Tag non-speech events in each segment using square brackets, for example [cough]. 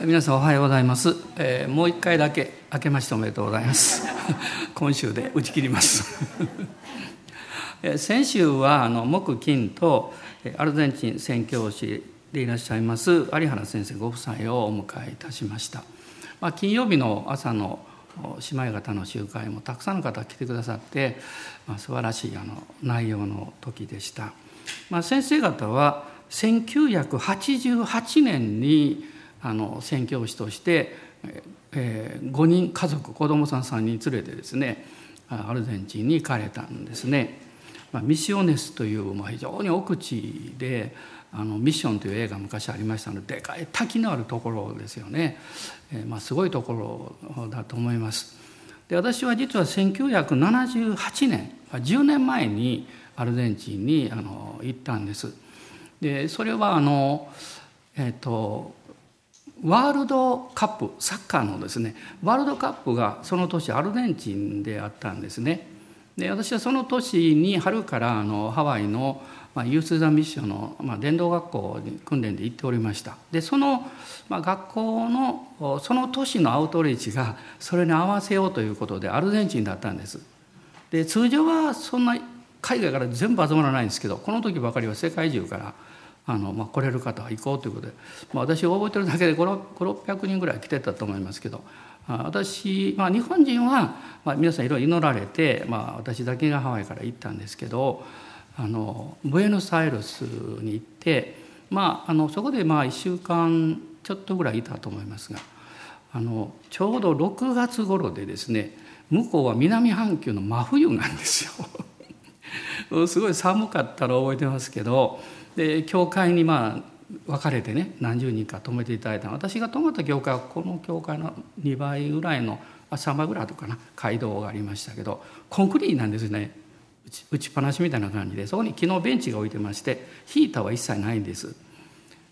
皆さんおはようございます、えー、もう一回だけ明けましておめでとうございます。[laughs] 今週で打ち切ります。[laughs] 先週はあの木金とアルゼンチン宣教師でいらっしゃいます有原先生ご夫妻をお迎えいたしました、まあ、金曜日の朝の姉妹方の集会もたくさんの方来てくださって、まあ、素晴らしいあの内容の時でした、まあ、先生方は1988年にあの宣教師として、えー、5人家族子供さん3人連れてですねアルゼンチンに行かれたんですね。まあ、ミシオネスという、まあ、非常に奥地であのミッションという映画昔ありましたのででかい滝のあるところですよね、えー、まあ、すごいところだと思います。で私は実は1978年10年前にアルゼンチンにあの行ったんです。でそれはあの、えっ、ー、とワールドカップサッカーのですねワールドカップがその年アルゼンチンであったんですね。で私はその年に春からあのハワイの、まあ、ユース・ザ・ミッションの、まあ、伝道学校に訓練で行っておりましたでその、まあ、学校のその年のアウトリーチがそれに合わせようということでアルゼンチンだったんですで通常はそんな海外から全部集まらないんですけどこの時ばかりは世界中からあの、まあ、来れる方は行こうということで、まあ、私覚えてるだけで5600人ぐらい来てたと思いますけど私、まあ、日本人は、まあ、皆さんいろいろ祈られて、まあ、私だけがハワイから行ったんですけどあのブエノスアイレスに行って、まあ、あのそこでまあ1週間ちょっとぐらいいたと思いますがあのちょうど6月頃でですね向こうは南半球の真冬なんですよ。[laughs] すごい寒かったの覚えてますけどで教会にまあ分かれてね何十人か泊めていただいた私が泊まった教会はこの教会の2倍ぐらいの3倍ぐらいとかな街道がありましたけどコンクリートなんですね。打ちっぱなしみたいな感じで。そこに木のベンチが置いてましてヒーターは一切ないんです。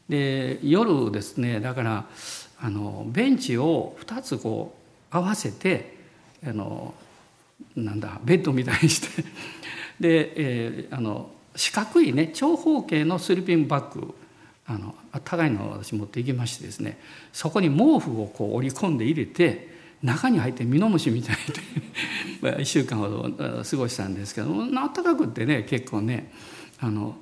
で夜ですねだからあのベンチを2つこう合わせてあのなんだベッドみたいにして。で、えー、あの四角いね長方形のスリーピングバッグあの高いのを私持って行きましてですねそこに毛布をこう織り込んで入れて中に入ってミノムシみたいで1 [laughs] 週間ほど過ごしたんですけど暖かくってね結構ねあの、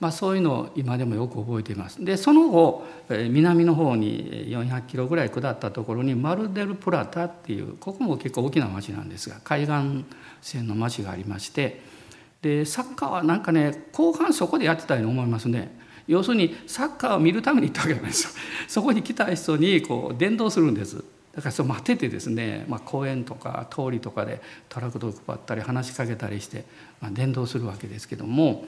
まあ、そういうのを今でもよく覚えています。でその後南の方に400キロぐらい下ったところにマルデルプラタっていうここも結構大きな町なんですが海岸線の町がありましてでサッカーはなんかね後半そこでやってたように思いますね。要するにサッカーを見るために行ったわけなんですよ。[laughs] そこに来た人にこう伝道するんです。だからそう待っててですね、まあ、公園とか通りとかでトラクトを配ったり話しかけたりして、まあ、伝道するわけですけども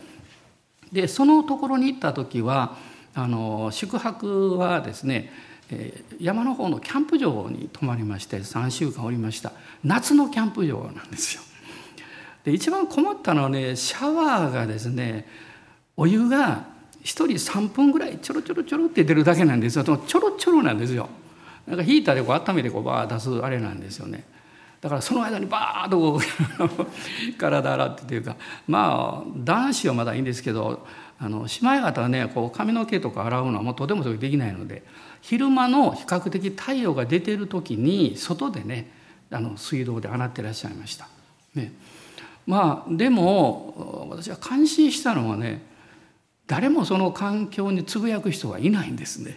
でそのところに行った時はあの宿泊はですね山の方のキャンプ場に泊まりまして3週間おりました夏のキャンプ場なんですよ。で一番困ったのはねシャワーがですねお湯が1人3分ぐらいちょろちょろちょろって出るだけなんですよ。ちょろちょろなんですよ。なんかヒーターでこう温めてこうバー出すあれなんですよね。だからその間にバーッとこう [laughs] 体洗ってというかまあ男子はまだいいんですけどあの姉妹方はねこう髪の毛とか洗うのはもうとてもできないので昼間の比較的太陽が出てる時に外でねあの水道で洗ってらっしゃいました。ね、まあでも私は感心したのはね誰もその環境につぶやく人はいないんですね。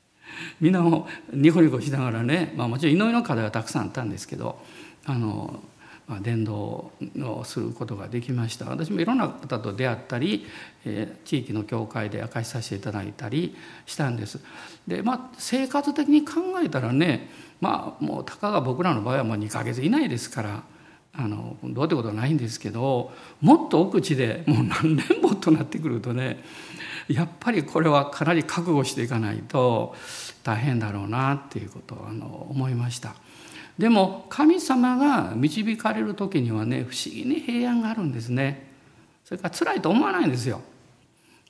[laughs] みんなもニコニコしながらね、まあ、もちろん祈りの課題はたくさんあったんですけどあの、まあ、伝道をすることができました私もいろんな方と出会ったり、えー、地域の教会で明かしさせていただいたりしたんです。でまあ生活的に考えたらねまあもうたかが僕らの場合はもう2ヶ月以内ですから。あのどうってことはないんですけどもっと奥地でもう何年もとなってくるとねやっぱりこれはかなり覚悟していかないと大変だろうなっていうことをあの思いました。でも神様が導かれる時にはね不思議に平安があるんですね。それから辛いと思わないんですよ。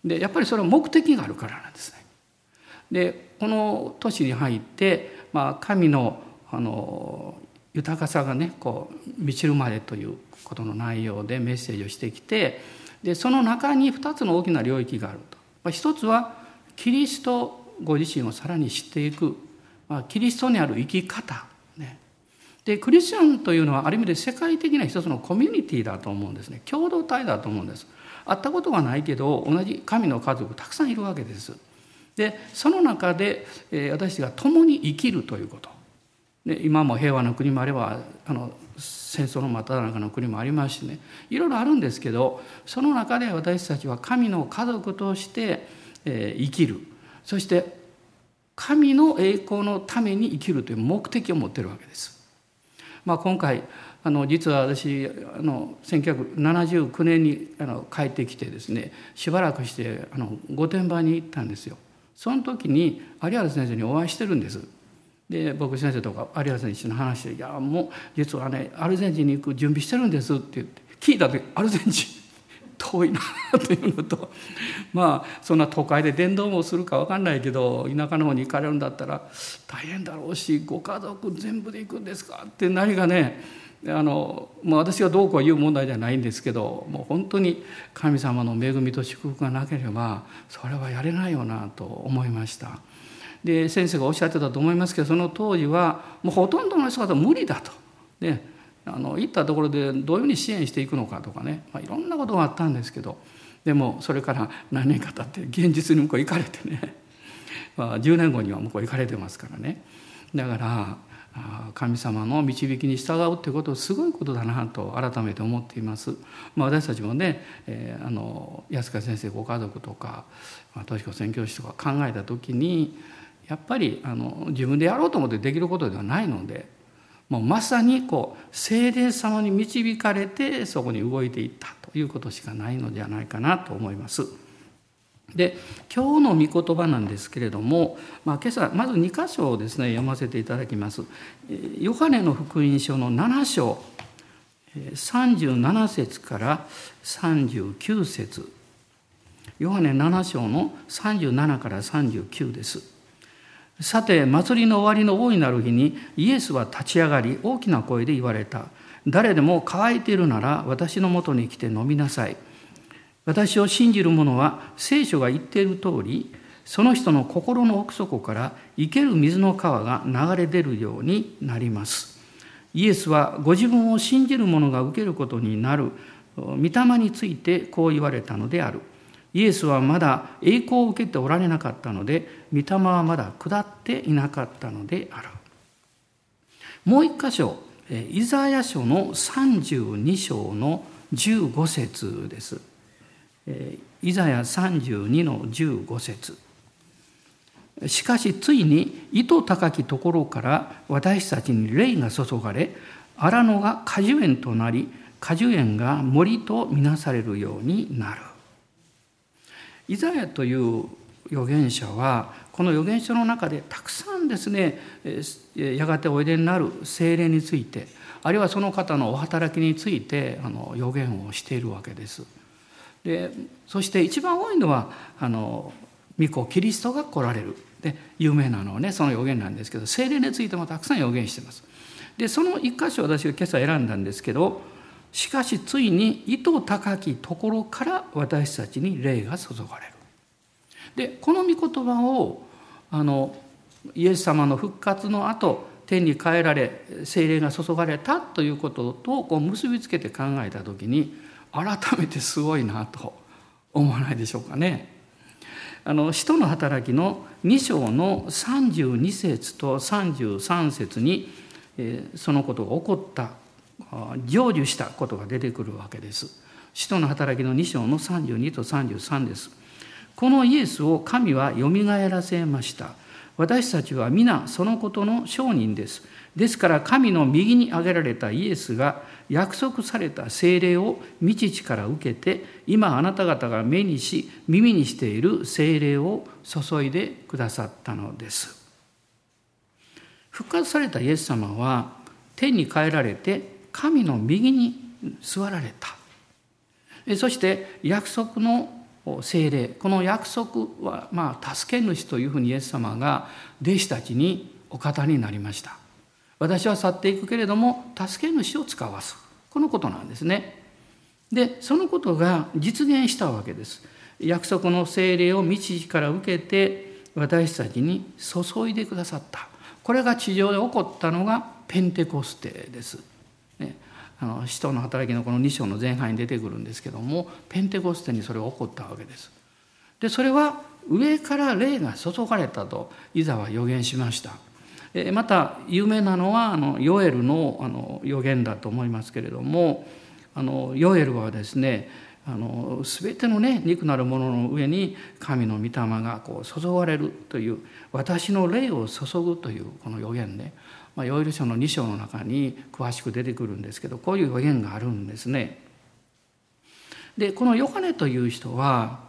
でやっぱりそれは目的があるからなんですね。でこの年に入って、まあ、神のあの豊かさがねこう満ちるまでということの内容でメッセージをしてきてでその中に2つの大きな領域があると。一つはキリストご自身をさらに知っていく。まあ、キリストにある生き方、ね、でクリスチャンというのはある意味で世界的な一つのコミュニティだと思うんですね。共同体だと思うんです。会ったことがないけど同じ神の家族たくさんいるわけです。でその中で、えー、私が共に生きるということ。で今も平和の国もあればあの戦争の真っ只中の国もありますしねいろいろあるんですけどその中で私たちは神の家族として、えー、生きるそして神の栄光のために生きるという目的を持っているわけです。まあ、今回あの実は私あの1979年にあの帰ってきてですねしばらくしてあの御殿場に行ったんですよ。その時に有原先生にお会いしてるんです。で僕先生とか有原先生の話で「いやもう実はねアルゼンチンに行く準備してるんです」って言って聞いた時アルゼンチン [laughs] 遠いなというのとまあそんな都会で電動もするか分かんないけど田舎の方に行かれるんだったら大変だろうしご家族全部で行くんですかって何がねあのもう私がどうこう言う問題じゃないんですけどもう本当に神様の恵みと祝福がなければそれはやれないよなと思いました。で先生がおっしゃってたと思いますけどその当時はもうほとんどの人が無理だと。であの行ったところでどういうふうに支援していくのかとかね、まあ、いろんなことがあったんですけどでもそれから何年か経って現実に向こう行かれてね、[laughs] まあ、10年後には向こう行かれてますからねだから神様の導きに従うってことすごいことだなと改めて思っています。まあ、私たちもね、えー、あの安川先生ご家族とか敏子宣教師とか考えた時にやっぱりあの自分でやろうと思ってできることではないのでもうまさにこう精霊様に導かれてそこに動いていったということしかないのではないかなと思います。で今日の御言葉なんですけれども、まあ、今朝まず2箇所をですね読ませていただきます。ヨハネの福音書の7章37節から39節ヨハネ7章の37から39です。さて祭りの終わりの大いなる日にイエスは立ち上がり大きな声で言われた。誰でも乾いているなら私のもとに来て飲みなさい。私を信じる者は聖書が言っている通りその人の心の奥底から生ける水の川が流れ出るようになります。イエスはご自分を信じる者が受けることになる御霊についてこう言われたのである。イエスはまだ栄光を受けておられなかったので御霊はまだ下っていなかったのであるもう一箇所イザヤ書の32章の15節です。イザヤ32の15節。しかしついに糸高きところから私たちに霊が注がれ荒野が果樹園となり果樹園が森とみなされるようになる。イザヤという預言者はこの預言書の中でたくさんですねやがておいでになる精霊についてあるいはその方のお働きについてあの預言をしているわけです。でそして一番多いのはあの御子キリストが来られるで有名なのはねその預言なんですけど精霊についてもたくさん預言してます。でその一箇所私が今朝選んだんですけどしかしついに意図高きところから私たちに霊が注がれる。でこの御言葉をあのイエス様の復活の後天に帰られ精霊が注がれたということとこう結びつけて考えた時に改めてすごいなと思わないでしょうかね。あの使徒の働きの2章の32節と33節にそのことが起こった成就したことが出てくるわけです。使徒の働きの2章の32と33です。このイエスを神はよみがえらせました。私たちは皆そのことの証人です。ですから神の右に挙げられたイエスが約束された聖霊を御父から受けて今あなた方が目にし耳にしている聖霊を注いでくださったのです。復活されたイエス様は天に帰られて神の右に座られたそして約束の聖霊。この約束はまあ助け主というふうにイエス様が弟子たちにお方になりました。私は去っていくけれども助け主を使わす。このことなんですね。でそのことが実現したわけです。約束の聖霊を道から受けて私たちに注いでくださった。これが地上で起こったのがペンテコステです。あの使徒の働きのこの2章の前半に出てくるんですけどもペンテコステにそれが起こったわけです。でそれは上から霊が注がれたとイザは予言しました。また有名なのはあのヨエルのあの予言だと思いますけれどもあのヨエルはですねあの全てのね肉なるものの上に神の御霊がこう注がれるという私の霊を注ぐというこの予言ね、まあ、ヨエル書の2章の中に詳しく出てくるんですけどこういう予言があるんですね。でこのヨハネという人は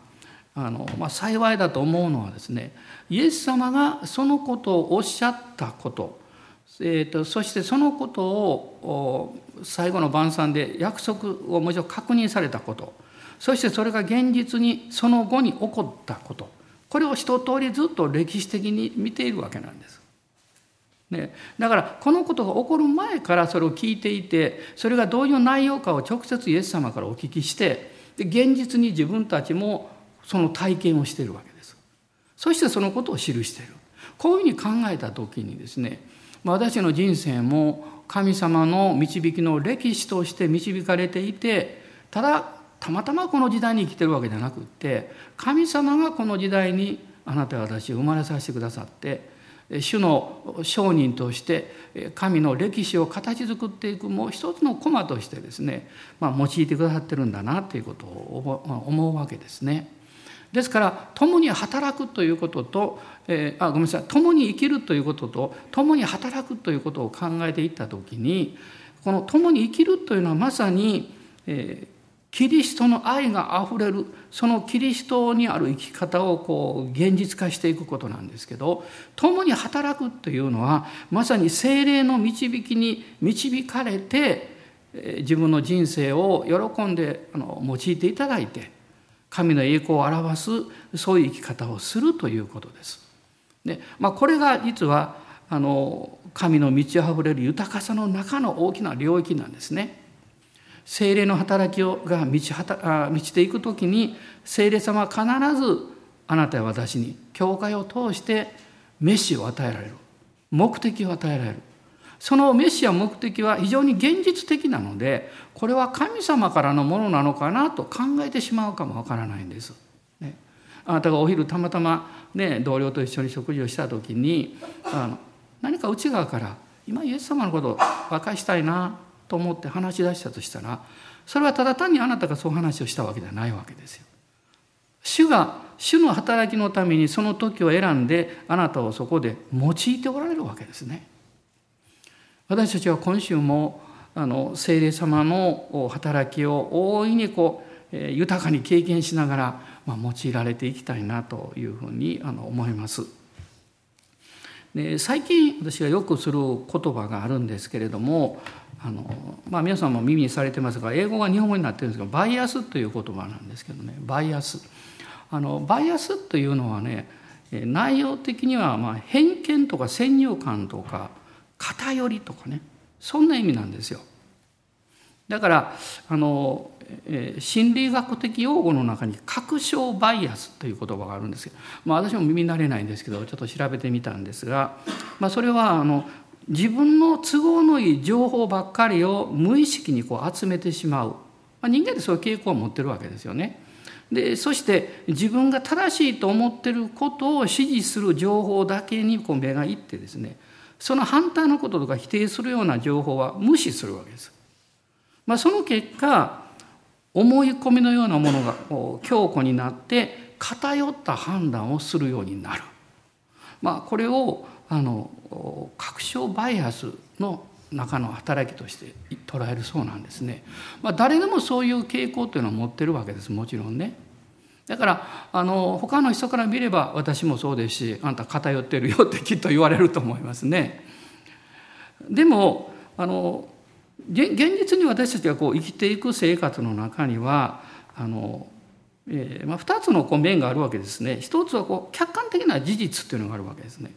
あの、まあ、幸いだと思うのはですねイエス様がそのことをおっしゃったこと、えーと、そしてそのことを最後の晩餐で約束をもちろん確認されたことそしてそれが現実にその後に起こったことこれを一通りずっと歴史的に見ているわけなんです。ね、だからこのことが起こる前からそれを聞いていてそれがどういう内容かを直接イエス様からお聞きしてで現実に自分たちもその体験をしているわけです。そしてそのことを記している。こういうふうに考えた時にですね私の人生も神様の導きの歴史として導かれていてただたまたまこの時代に生きてるわけじゃなくって神様がこの時代にあなたや私を生まれさせてくださって主の商人として神の歴史を形作っていくもう一つの駒としてですね、まあ、用いてくださってるんだなということを思うわけですね。ですから共に働くということと、えー、あごめんなさい共に生きるということと共に働くということを考えていった時にこの共に生きるというのはまさに、えー、キリストの愛があふれるそのキリストにある生き方をこう現実化していくことなんですけど共に働くというのはまさに精霊の導きに導かれて自分の人生を喜んであの用いていただいて神の栄光を表すそういう生き方をするということです。でまあ、これが実はあの神の満ち溢れる豊かさの中の大きな領域なんですね。精霊の働きが満ち満ちていく時に精霊様は必ずあなたや私に教会を通してメシを与えられる。目的を与えられる。そのメシや目的は非常に現実的なのでこれは神様からのものなのかなと考えてしまうかもわからないんです。ね、あなたがお昼たまたま、ね、同僚と一緒に食事をした時にあの何か内側から今イエス様のことを和解したいなと思って話し出したとしたらそれはただ単にあなたがそう話をしたわけではないわけですよ。主が主の働きのためにその時を選んであなたをそこで用いておられるわけですね。私たちは今週もあの聖霊様の働きを大いにこう豊かに経験しながら、まあ、用いられていきたいなというふうにあの思います。で最近私がよくする言葉があるんですけれどもあの、まあ、皆さんも耳にされてますが英語が日本語になってるんですけどバイアスという言葉なんですけどねバイアスあのバイアスというのはね内容的にはまあ偏見とか先入観とか偏りとかねそんな意味なんですよ。だからあの、えー、心理学的用語の中に確証バイアスという言葉があるんですけど、まあ、私も耳慣れないんですけどちょっと調べてみたんですが、まあ、それはあの自分の都合のいい情報ばっかりを無意識にこう集めてしまう、まあ、人間ってそういう傾向を持ってるわけですよね。でそして自分が正しいと思ってることを支持する情報だけにこう目がいってですねその反対のこととか否定するような情報は無視するわけです。まあ、その結果思い込みのようなものが強固になって偏った判断をするようになる。まあ、これをあの確証バイアスの中の働きとして捉えるそうなんですね。まあ、誰でもそういう傾向というのは持ってるわけですもちろんね。だからあの他の人から見れば私もそうですしあんた偏ってるよってきっと言われると思いますね。でもあの現実に私たちがこう生きていく生活の中にはあの、えーまあ、2つのこう面があるわけですね。一つはこう客観的な事実っていうのがあるわけですね。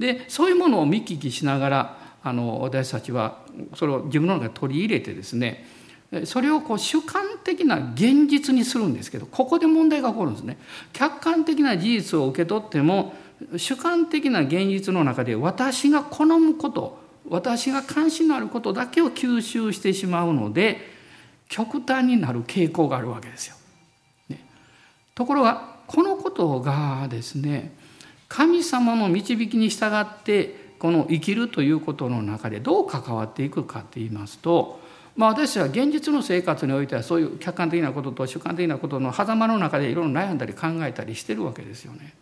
でそういうものを見聞きしながらあの私たちはそれを自分の中に取り入れてですねそれをこう主観的な現実にするんですけどここで問題が起こるんですね。客観的な事実を受け取っても主観的な現実の中で私が好むこと私が関心のあることだけを吸収してしまうので極端になる傾向があるわけですよ。ね、ところがこのことがですね神様の導きに従ってこの生きるということの中でどう関わっていくかって言いますと、まあ、私は現実の生活においてはそういう客観的なことと主観的なことの狭間の中でいろいろ悩んだり考えたりしてるわけですよね。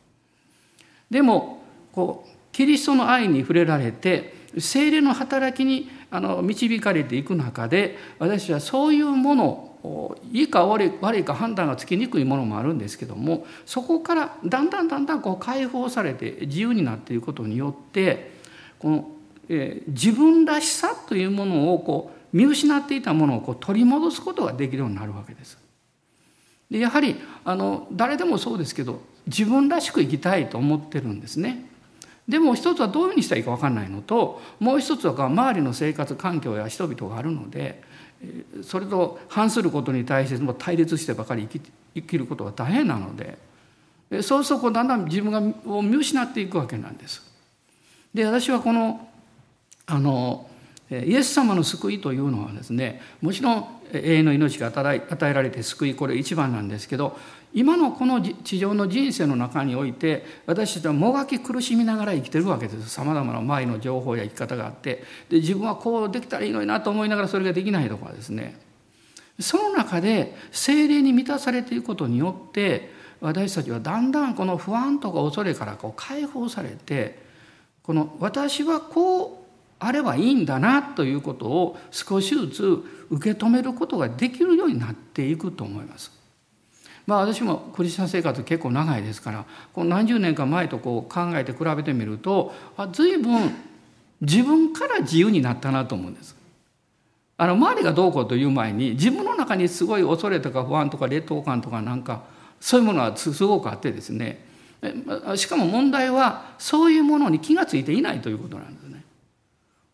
でもこうキリストの愛に触れられて精霊の働きにあの導かれていく中で私はそういうものいいか悪い悪いか判断がつきにくいものもあるんですけどもそこからだんだんだんだんこう解放されて自由になっていくことによってこの、えー、自分らしさというものをこう見失っていたものをこう取り戻すことができるようになるわけです。でやはりあの誰でもそうですけど自分らしく生きたいと思ってるんですね。でも一つはどういうふうにしたらいいか分かんないのともう一つは周りの生活環境や人々があるのでそれと反することに対しても対立してばかり生き生きることは大変なのでそうするとだんだん自分がを見失っていくわけなんです。で私はこのあのイエス様の救いというのはですねもちろん永遠の命が与えられて救いこれ一番なんですけど今のこの地上の人生の中において私たちはもがき苦しみながら生きてるわけです。さまざまな周りの情報や生き方があって。で自分はこうできたらいいのになと思いながらそれができないとかですね。その中で精霊に満たされていくことによって私たちはだんだんこの不安とか恐れからこう解放されてこの私はこうあればいいんだなということを少しずつ受け止めることができるようになっていくと思います。まあ私もクリスチャン生活結構長いですからこの何十年か前とこう考えて比べてみるとあ随分自分から自由になったなと思うんです。あの周りがどうこうという前に自分の中にすごい恐れとか不安とか劣等感とかなんかそういうものはすごくあってですねしかも問題はそういうものに気が付いていないということなんです。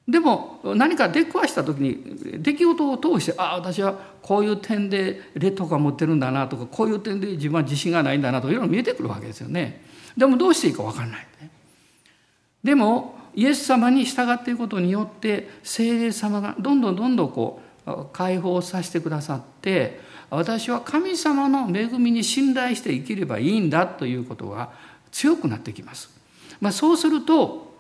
でも何か出くわした時に出来事を通してああ私はこういう点で劣等感持ってるんだなとかこういう点で自分は自信がないんだなとかいろいろ見えてくるわけですよね。でもどうしていいか分かんない、ね。でもイエス様に従っていくことによって聖霊様がどんどんどんどんこう解放させてくださって私は神様の恵みに信頼して生きればいいんだということが強くなってきます。まあ、そうすると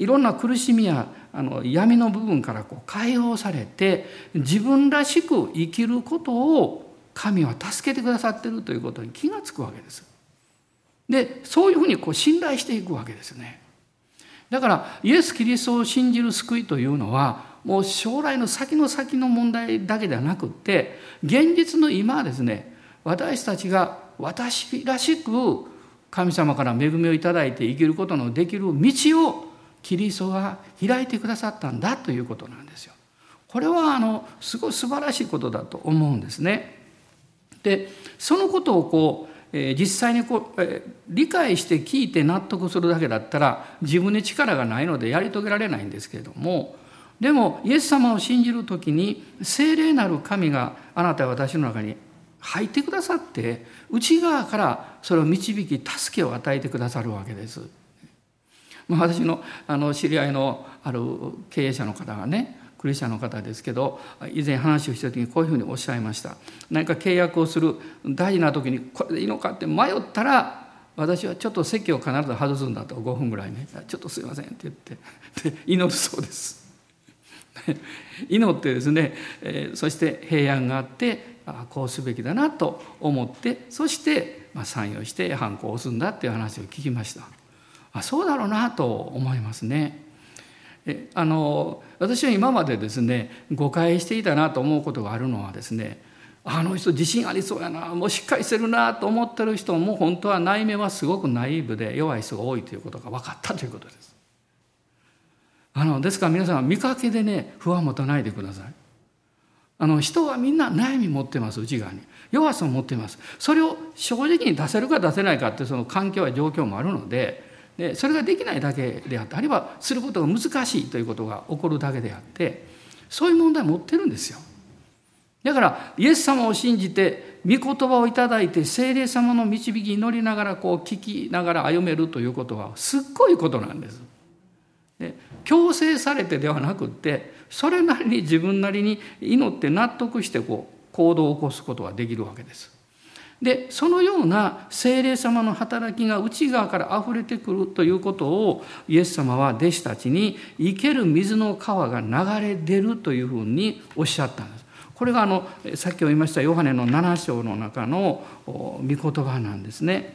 いろんな苦しみやあの闇の部分からこう解放されて自分らしく生きることを神は助けてくださってるということに気がつくわけです。でそういうふうにこう信頼していくわけですね。だからイエス・キリストを信じる救いというのはもう将来の先の先の問題だけではなくって現実の今はですね私たちが私らしく神様から恵みをいただいて生きることのできる道をキリストが開いてくださったんだということなんですよ。これはあのすごい素晴らしいことだと思うんですね。でそのことをこう、えー、実際にこう、えー、理解して聞いて納得するだけだったら自分に力がないのでやり遂げられないんですけれどもでもイエス様を信じる時に聖霊なる神があなたは私の中に入ってくださって内側からそれを導き助けを与えてくださるわけです。私のあの知り合いのある経営者の方がねクリスチャンの方ですけど以前話をした時にこういうふうにおっしゃいました。何か契約をする大事な時にこれでいいのかって迷ったら私はちょっと席を必ず外すんだと5分ぐらいね「ちょっとすいません」って言ってで祈るそうです。[laughs] 祈ってですね、えー、そして平安があってあこうすべきだなと思ってそして、まあ、サインをしてハンコを押すんだっていう話を聞きました。あそうだろうなと思いますね。えあの私は今までですね誤解していたなと思うことがあるのはですねあの人自信ありそうやなもうしっかりしてるなと思ってる人も本当は内面はすごくナイーブで弱い人が多いということが分かったということです。あのですから皆さん見かけでね不安持たないでください。あの人はみんな悩み持ってます内側に弱さを持っていますそれを正直に出せるか出せないかってその環境や状況もあるのででそれができないだけであってあるいはすることが難しいということが起こるだけであってそういう問題持ってるんですよ。だからイエス様を信じて御言葉をいただいて聖霊様の導きに乗りながらこう聞きながら歩めるということはすっごいことなんです。で強制されてではなくってそれなりに自分なりに祈って納得してこう行動を起こすことができるわけです。でそのような精霊様の働きが内側から溢れてくるということをイエス様は弟子たちに生ける水の川が流れ出るというふうにおっしゃったんです。これがあのさっきも言いましたヨハネの7章の中の御言葉なんですね。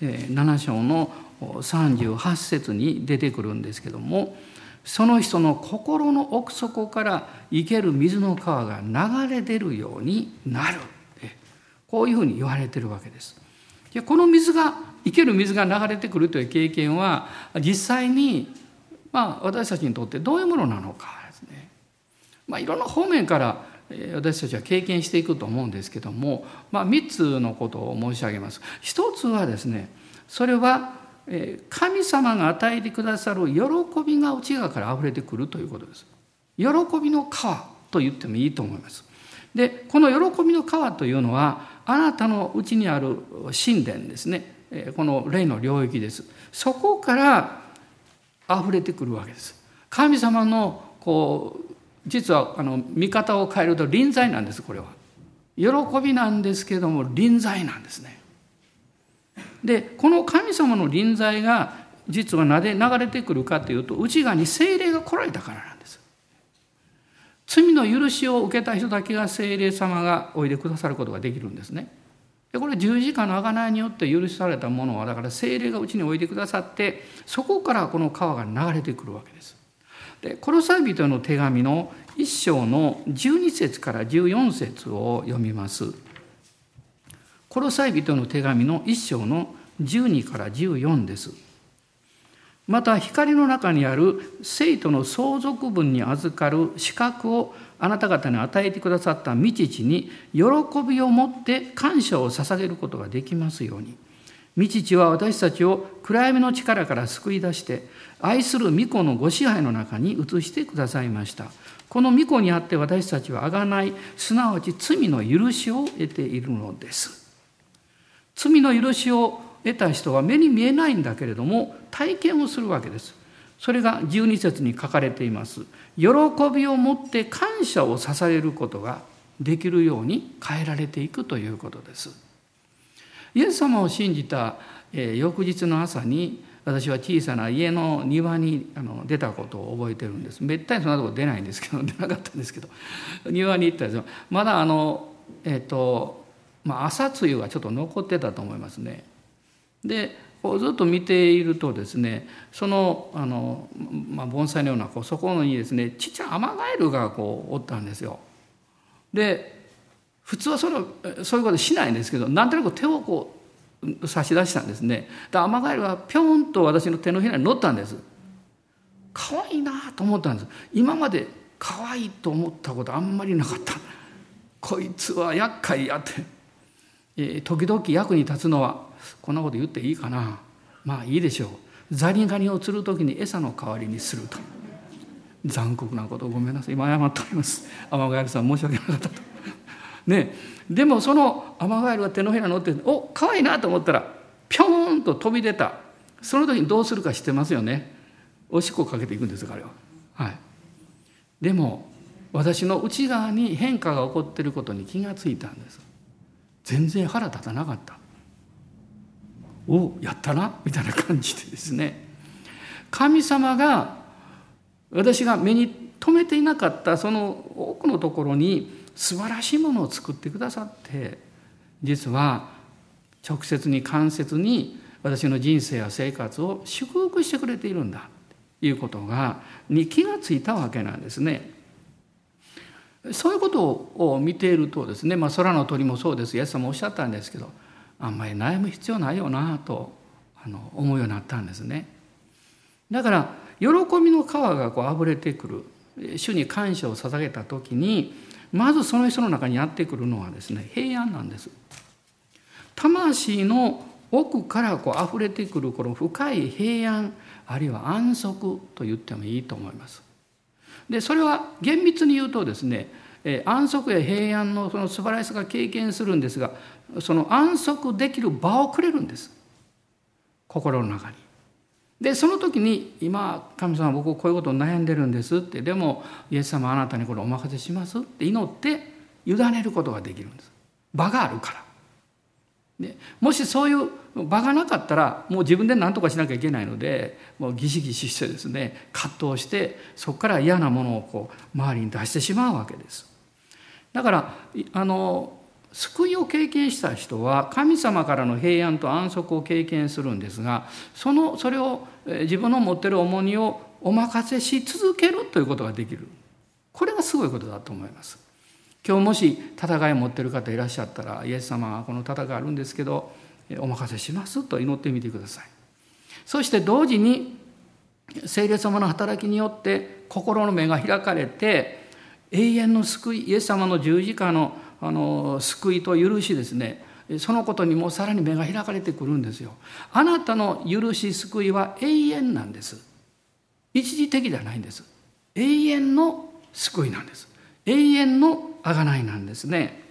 7章の38節に出てくるんですけどもその人の心の奥底から生ける水の川が流れ出るようになるこういうふうに言われてるわけです。でこの水が生ける水が流れてくるという経験は実際にまあ私たちにとってどういうものなのかですね。まあ、いろんな方面から私たちは経験していくと思うんですけども、まあ、3つのことを申し上げます。一つはですねそれは神様が与えてくださる喜びが内側から溢れてくるということです。喜びの川と言ってもいいと思います。でこの喜びの川というのはあなたのうちにある神殿ですね。この霊の領域です。そこから溢れてくるわけです。神様のこう実はあの見方を変えると臨在なんですこれは。喜びなんですけども臨在なんですね。でこの神様の臨在が実はなぜ流れてくるかというと内側に精霊が来られたからなんです。罪の許しを受けた人だけが精霊様がおいでくださることができるんですね。これ十字架の贖いによって許されたものはだから精霊がうちにおいでくださってそこからこの川が流れてくるわけです。でコロサイ人の手紙の一章の12節から14節を読みます。コロサイ人の手紙の一章の12から14です。また光の中にある生徒の相続分に預かる資格をあなた方に与えてくださった未知に喜びを持って感謝を捧げることができますように。未知は私たちを暗闇の力から救い出して愛する御子のご支配の中に移してくださいました。この御子にあって私たちは贖いすなわち罪の許しを得ているのです。罪の許しを得た人は目に見えないんだけれども体験をするわけです。それが12節に書かれています。喜びを持って感謝を捧げることができるように変えられていくということです。イエス様を信じた、え翌日の朝に私は小さな家の庭にあの出たことを覚えてるんですめったにそんなとこ出ないんですけど出なかったんですけど庭に行ったんですよまだあのえっ、ー、とまあ朝露がちょっと残ってたと思いますねでこうずっと見ているとですねそのあの、まあ、盆栽のようなこうそこにですねちっちゃなアマガエルがこうおったんですよ。で普通はそのそういうことしないんですけどなんとなく手をこう差し出したんですね。でアマガエルがぴょんと私の手のひらに乗ったんです。可愛いなと思ったんです。今まで可愛いと思ったことあんまりなかった。こいつは厄介やって、えー、時々役に立つのはこんなこと言っていいかな？まあいいでしょう。ザリガニを釣る時に餌の代わりにすると。残酷なこと。ごめんなさい。今謝っております。アマガエルさん申し訳なかったと。[laughs] ねでもそのアマガエルが手のひらに乗ってお可愛いなと思ったらぴょーんと飛び出た。その時にどうするか知ってますよね。おしっこかけていくんです彼は。はい。でも私の内側に変化が起こっていることに気がついたんです。全然腹立たなかった。おやったなみたいな感じでですね神様が私が目に留めていなかったその多くのところに素晴らしいものを作ってくださって実は直接に間接に私の人生や生活を祝福してくれているんだということがに気がついたわけなんですね。そういうことを見ているとですね、まあ、空の鳥もそうですイエス様もおっしゃったんですけどあんまり悩む必要ないよなとあの思うようになったんですね。だから喜びの川がこう溢れてくる主に感謝を捧げた時にまずその人の中にやってくるのはですね平安なんです。魂の奥からこう溢れてくるこの深い平安あるいは安息と言ってもいいと思います。でそれは厳密に言うとですね安息や平安のその素晴らしさが経験するんですがその安息できる場をくれるんです心の中に。でその時に「今神様僕こういうことを悩んでるんです」って「でもイエス様あなたにこれお任せします」って祈って委ねることができるんです場があるから。でもしそういう場がなかったらもう自分で何とかしなきゃいけないのでもうギシギシしてですね葛藤してそこから嫌なものをこう周りに出してしまうわけです。だからあの救いを経験した人は神様からの平安と安息を経験するんですがそのそれを自分の持ってる重荷をお任せし続けるということができるこれがすごいことだと思います。今日もし戦い持ってる方いらっしゃったらイエス様はこの戦いあるんですけどお任せしますと祈ってみてください。そして同時に聖霊様の働きによって心の目が開かれて永遠の救いイエス様の十字架のあの救いと許しですねそのことにもさらに目が開かれてくるんですよ。あなたの許し救いは永遠なんです。一時的じゃないんです。永遠の救いなんです。永遠の贖いなんですね。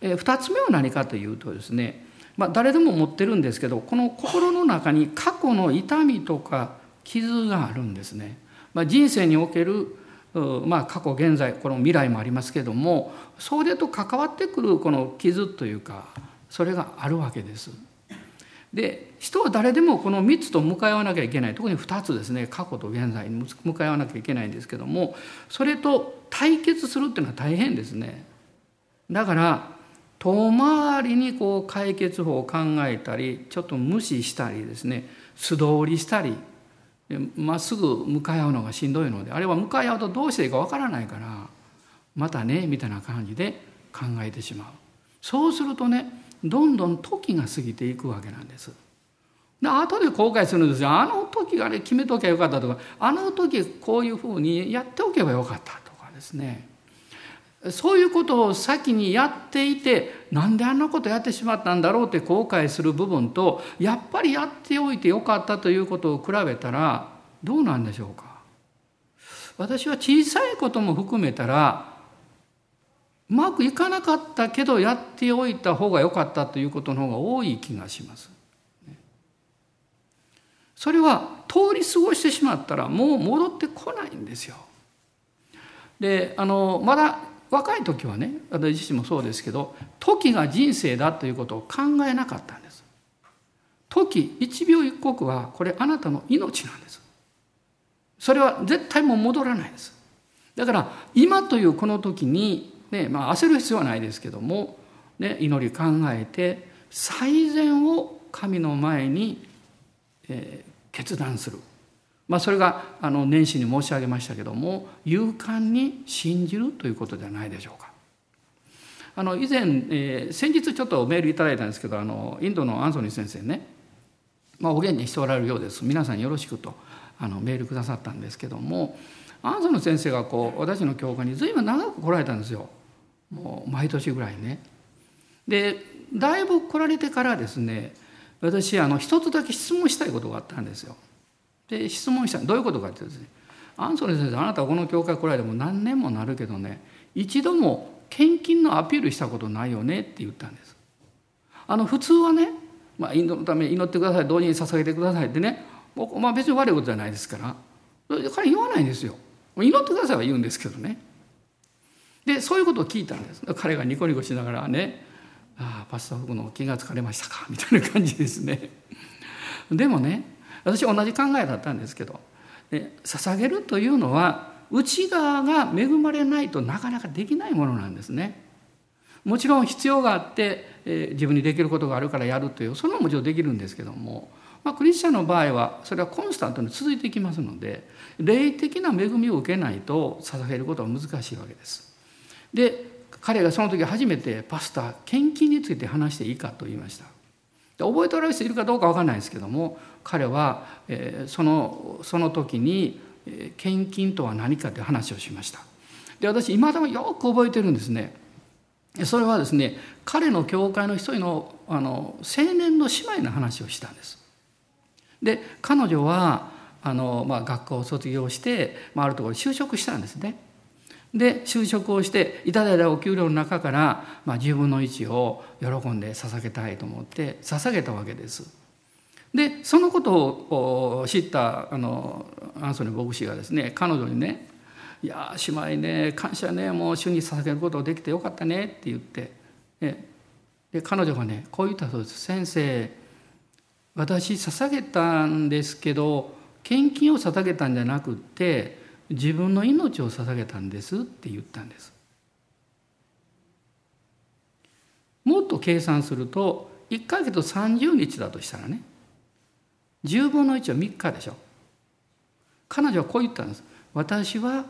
え2つ目は何かというとですね、まあ、誰でも持ってるんですけどこの心の中に過去の痛みとか傷があるんですね。まあ、人生におけるまあ、過去現在この未来もありますけどもそれと関わってくるこの傷というかそれがあるわけです。で人は誰でもこの3つと向かい合わなきゃいけない特に2つですね過去と現在に向かい合わなきゃいけないんですけどもそれと対決するっていうのは大変ですね。だから遠回りにこう解決法を考えたりちょっと無視したりですね素通りしたりまっすぐ向かい合うのがしんどいのであれは向かい合うとどうしていいかわからないからまたねみたいな感じで考えてしまう。そうするとねどんどん時が過ぎていくわけなんです。で後で後悔するんですよ。あの時あれ決めときゃよかったとかあの時こういうふうにやっておけばよかったとかですね。そういうことを先にやっていてなんであんなことやってしまったんだろうって後悔する部分とやっぱりやっておいてよかったということを比べたらどうなんでしょうか私は小さいことも含めたらうまくいかなかったけどやっておいた方が良かったということの方が多い気がします。それは通り過ごしてしまったらもう戻ってこないんですよ。であのまだ若い時はね私自身もそうですけど時が人生だということを考えなかったんです。時一秒一刻はこれあなたの命なんです。それは絶対もう戻らないです。だから今というこの時にねまあ、焦る必要はないですけども、ね、祈り考えて最善を神の前に、えー、決断する、まあ、それがあの年始に申し上げましたけども勇敢に信じるということではないでしょうか。あの以前、えー、先日ちょっとメールいただいたんですけどあのインドのアンソニー先生ね、まあ、お元気しておられるようです皆さんよろしくとあのメールくださったんですけどもアンソニー先生がこう私の教会に随分長く来られたんですよ。もう毎年ぐらいね。でだいぶ来られてからですね私あの一つだけ質問したいことがあったんですよ。で質問したどういうことかっていうとですねアンソニー先生あなたはこの教会来られても何年もなるけどね一度も献金のアピールしたことないよねって言ったんです。あの普通はね、まあ、インドのため祈ってください同時に捧げてくださいってねまあ、別に悪いことじゃないですから彼言わないんですよ。祈ってくださいは言うんですけどね。でそういうことを聞いたんです彼がニコニコしながらね「ああパスタ服の気が疲れましたか」みたいな感じですねでもね私同じ考えだったんですけど、ね、捧げるというのは内側が恵まれないとなかなかできないものなんですね。もちろん必要があって、えー、自分にできることがあるからやるというそれはもちろんできるんですけども、まあ、クリスチャンの場合はそれはコンスタントに続いていきますので霊的な恵みを受けないと捧げることは難しいわけです。で彼がその時初めてパスタ献金について話していいかと言いました。覚えておられる人いるかどうか分かんないですけども彼は、えー、そのその時に、え、献金とは何かという話をしました。で私今でもよく覚えてるんですね。それはですね彼の教会の一人のあの青年の姉妹の話をしたんです。で彼女はあの、まあ、学校を卒業して、まあ、あるところに就職したんですね。で就職をしていただいたお給料の中から、まあ、自分の位置を喜んで捧げたいと思って捧げたわけです。でそのことを知ったあのアンソニー牧師がですね彼女にね「いや姉妹ね感謝ねもう主に捧げることができてよかったね」って言ってで彼女がねこう言ったそうです「先生私捧げたんですけど献金を捧げたんじゃなくって自分の命を捧げたんです」って言ったんです。もっと計算すると1ヶ月30日だとしたらね10分の1は3日でしょ。彼女はこう言ったんです。私は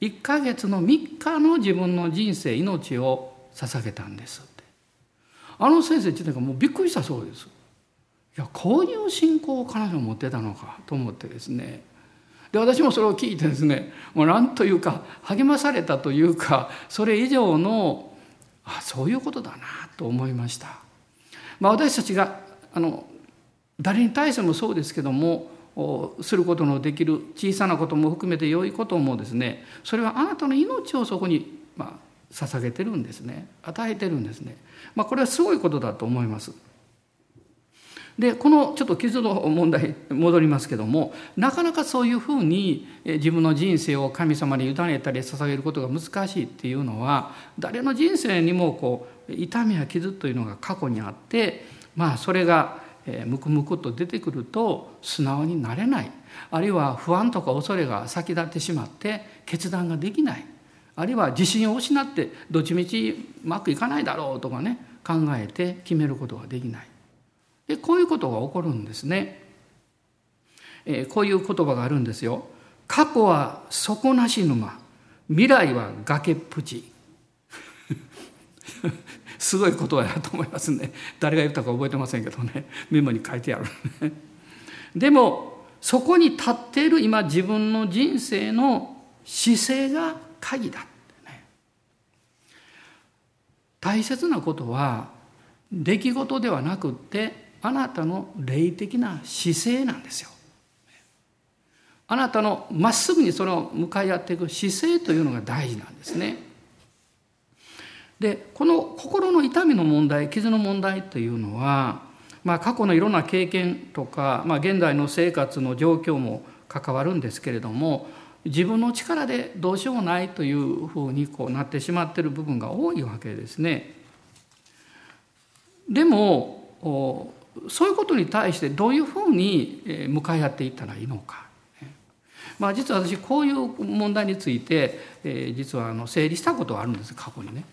1ヶ月の3日の自分の人生命を捧げたんです。ってあの先生自体がもうびっくりしたそうです。いやこういう信仰を彼女は持ってたのかと思ってですね。で私もそれを聞いてですねもう何というか励まされたというかそれ以上のあそういうことだなと思いました。まあ、私たちがあの誰に対してもそうですけどもすることのできる小さなことも含めて良いこともですねそれはあなたの命をそこに、まあ、捧げてるんですね与えてるんですね、まあ、これはすごいことだと思います。でこのちょっと傷の問題戻りますけどもなかなかそういうふうに自分の人生を神様に委ねたり捧げることが難しいっていうのは誰の人生にもこう痛みや傷というのが過去にあってまあそれがムクムクと出てくると素直になれない。あるいは不安とか恐れが先立ってしまって決断ができない。あるいは自信を失ってどっちみちうまくいかないだろうとかね考えて決めることができない。でこういうことが起こるんですね、えー、こういう言葉があるんですよ。過去は底なし沼。未来は崖っぷち。すごいことやと思いますね。誰が言ったか覚えてませんけどね。メモに書いてある。でもそこに立っている今自分の人生の姿勢が鍵だってね。大切なことは出来事ではなくってあなたの霊的な姿勢なんですよ。あなたのまっすぐにそれを向かい合っていく姿勢というのが大事なんですね。でこの心の痛みの問題傷の問題というのは、まあ、過去のいろんな経験とか、まあ、現在の生活の状況も関わるんですけれども自分の力でどうしようもないというふうにこうなってしまっている部分が多いわけですね。でもそういうことに対してどういうふうに向かい合っていったらいいのか。まあ、実は私こういう問題について、え実はあの整理したことがあるんです過去にね。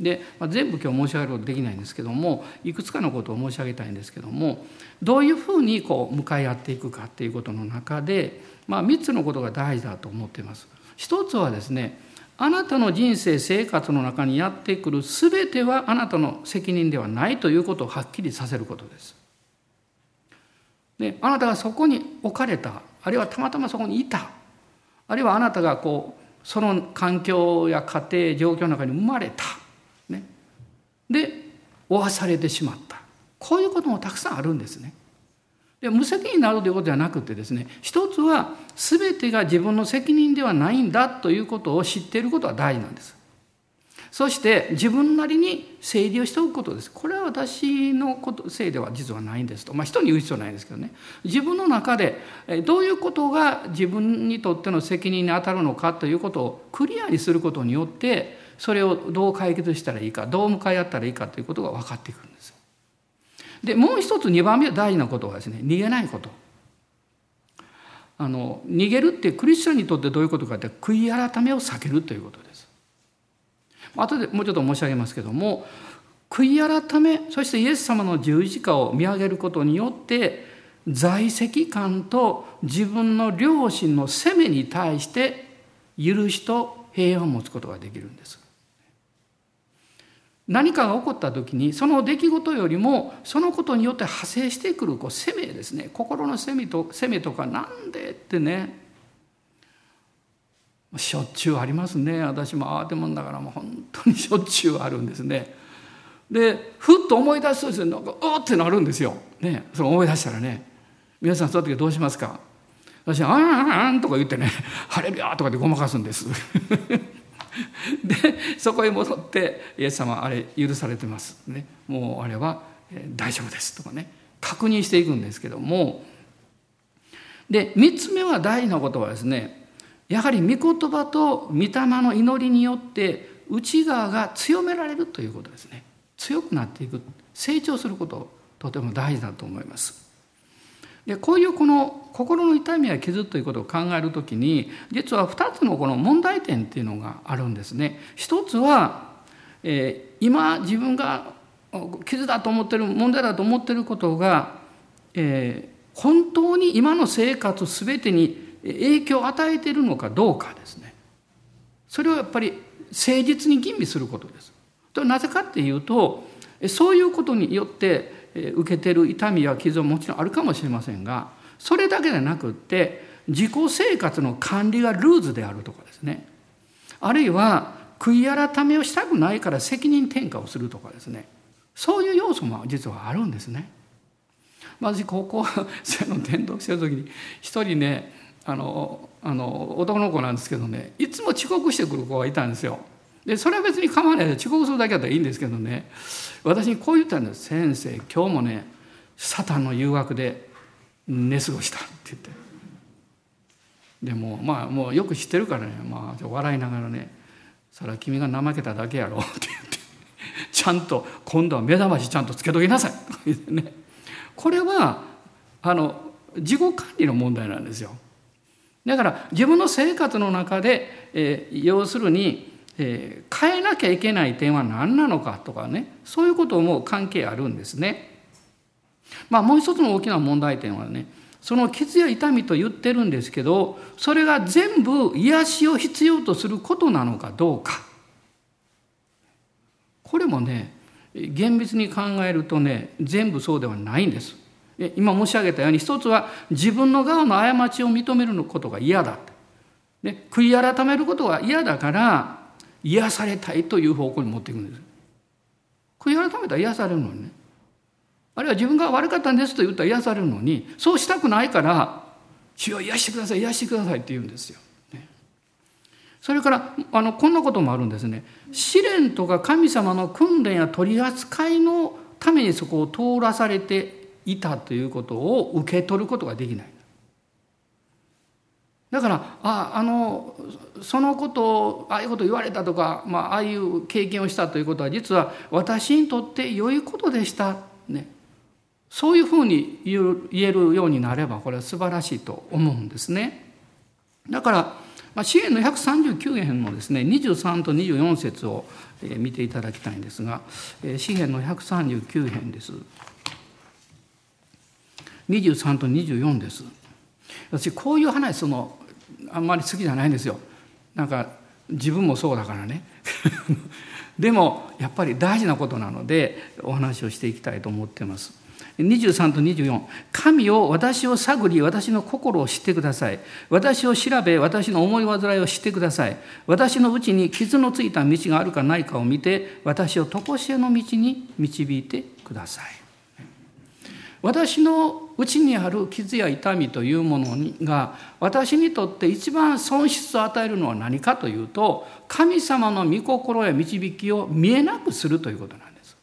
で、まあ、全部今日申し上げることできないんですけどもいくつかのことを申し上げたいんですけどもどういうふうにこう向かい合っていくかっていうことの中で、まあ、3つのことが大事だと思っています。一つはですねあなたの人生生活の中にやってくる全てはあなたの責任ではないということをはっきりさせることです。であなたがそこに置かれたあるいはたまたまそこにいたあるいはあなたがこうその環境や家庭状況の中に生まれたで負わされてしまったこういうこともたくさんあるんですね。で無責任になるということではなくてですね一つは全てが自分の責任ではないんだということを知っていることは大事なんです。そして自分なりに整理をしておくことです。これは私のことせいでは実はないんですと。まあ人に言う必要ないですけどね。自分の中でどういうことが自分にとっての責任に当たるのかということをクリアにすることによってそれをどう解決したらいいかどう向かい合ったらいいかということが分かってくるんですでもう一つ2番目大事なことはですね逃げないこと。あの逃げるってクリスチャンにとってどういうことかって悔い改めを避けるということです。後でもうちょっと申し上げますけども悔い改めそしてイエス様の十字架を見上げることによって在籍感と自分の良心の責めに対して許しと平和を持つことができるんです。何かが起こった時にその出来事よりもそのことによって派生してくるこう責めですね。心の責めと責めとかなんでってね。しょっちゅうありますね。私もああでもんだからもう本当にしょっちゅうあるんですね。でふっと思い出すとですねなんかうってなるんですよ。ね。その思い出したらね。皆さんその時どうしますか？私「あんあんあん」とか言ってね「晴れるよ」とかでごまかすんです。[laughs] [laughs] でそこへ戻ってイエス様あれ許されてます。ね。もうあれは大丈夫ですとかね。確認していくんですけども。で3つ目は大事なことはですねやはり御言葉と御霊の祈りによって内側が強められるということですね。強くなっていく。成長することとても大事だと思います。でこういうこの心の痛みや傷ということを考えるときに実は2つのこの問題点っていうのがあるんですね。一つは、えー、今自分が傷だと思ってる問題だと思ってることが、えー、本当に今の生活全てに影響を与えているのかどうかですね。それをやっぱり誠実に吟味することです。となぜかっていうとそういうことによって受けてる痛みや傷はもちろんあるかもしれませんがそれだけでなくって自己生活の管理がルーズであるとかですねあるいは悔い改めをしたくないから責任転嫁をするとかですねそういう要素も実はあるんですね。私高校生の伝道してる時に一人ねあのあの男の子なんですけどねいつも遅刻してくる子がいたんですよ。でそれは別に構わない。で遅刻するだけだったらいいんですけどね。私にこう言ったんです「先生今日もねサタンの誘惑で寝過ごした」って言って。でもまあもうよく知ってるからね、まあ、笑いながらね「それは君が怠けただけやろ」って言って「ちゃんと今度は目覚ましちゃんとつけときなさい」とか言ってね。これはあの自己管理の問題なんですよ。だから自分の生活の中で、えー、要するにえー、変えなきゃいけない点は何なのかとかねそういうことも関係あるんですね。まあ、もう一つの大きな問題点はねその傷や痛みと言ってるんですけどそれが全部癒しを必要とすることなのかどうかこれもね厳密に考えるとね全部そうではないんです。今申し上げたように一つは自分の側の過ちを認めることが嫌だ。で悔い改めることが嫌だから癒されたいという方向に持っていくんです悔い改めたら癒されるのにねあるいは自分が悪かったんですと言ったら癒されるのにそうしたくないから「主よ癒してください癒してください」って言うんですよ。それからあのこんなこともあるんですね。試練とか神様の訓練や取り扱いのためにそこを通らされていたということを受け取ることができない。だからああのそのことをああいうこと言われたとか、まあ、ああいう経験をしたということは実は私にとって良いことでした、ね、そういうふうに言えるようになればこれは素晴らしいと思うんですね。だから、まあ、支援の139編のですね23と24節を見ていただきたいんですが詩篇の139編です。23と24です。私こういう話そのあんまり好きじゃないんですよ。なんか自分もそうだからね。[laughs] でもやっぱり大事なことなのでお話をしていきたいと思ってます。23と24神を私を探り私の心を知ってください。私を調べ私の思い煩いを知ってください。私のうちに傷のついた道があるかないかを見て私を常しえの道に導いてください。私のうちにある傷や痛みというものが私にとって一番損失を与えるのは何かというと神様の御心や導きを見えなくするということなんです。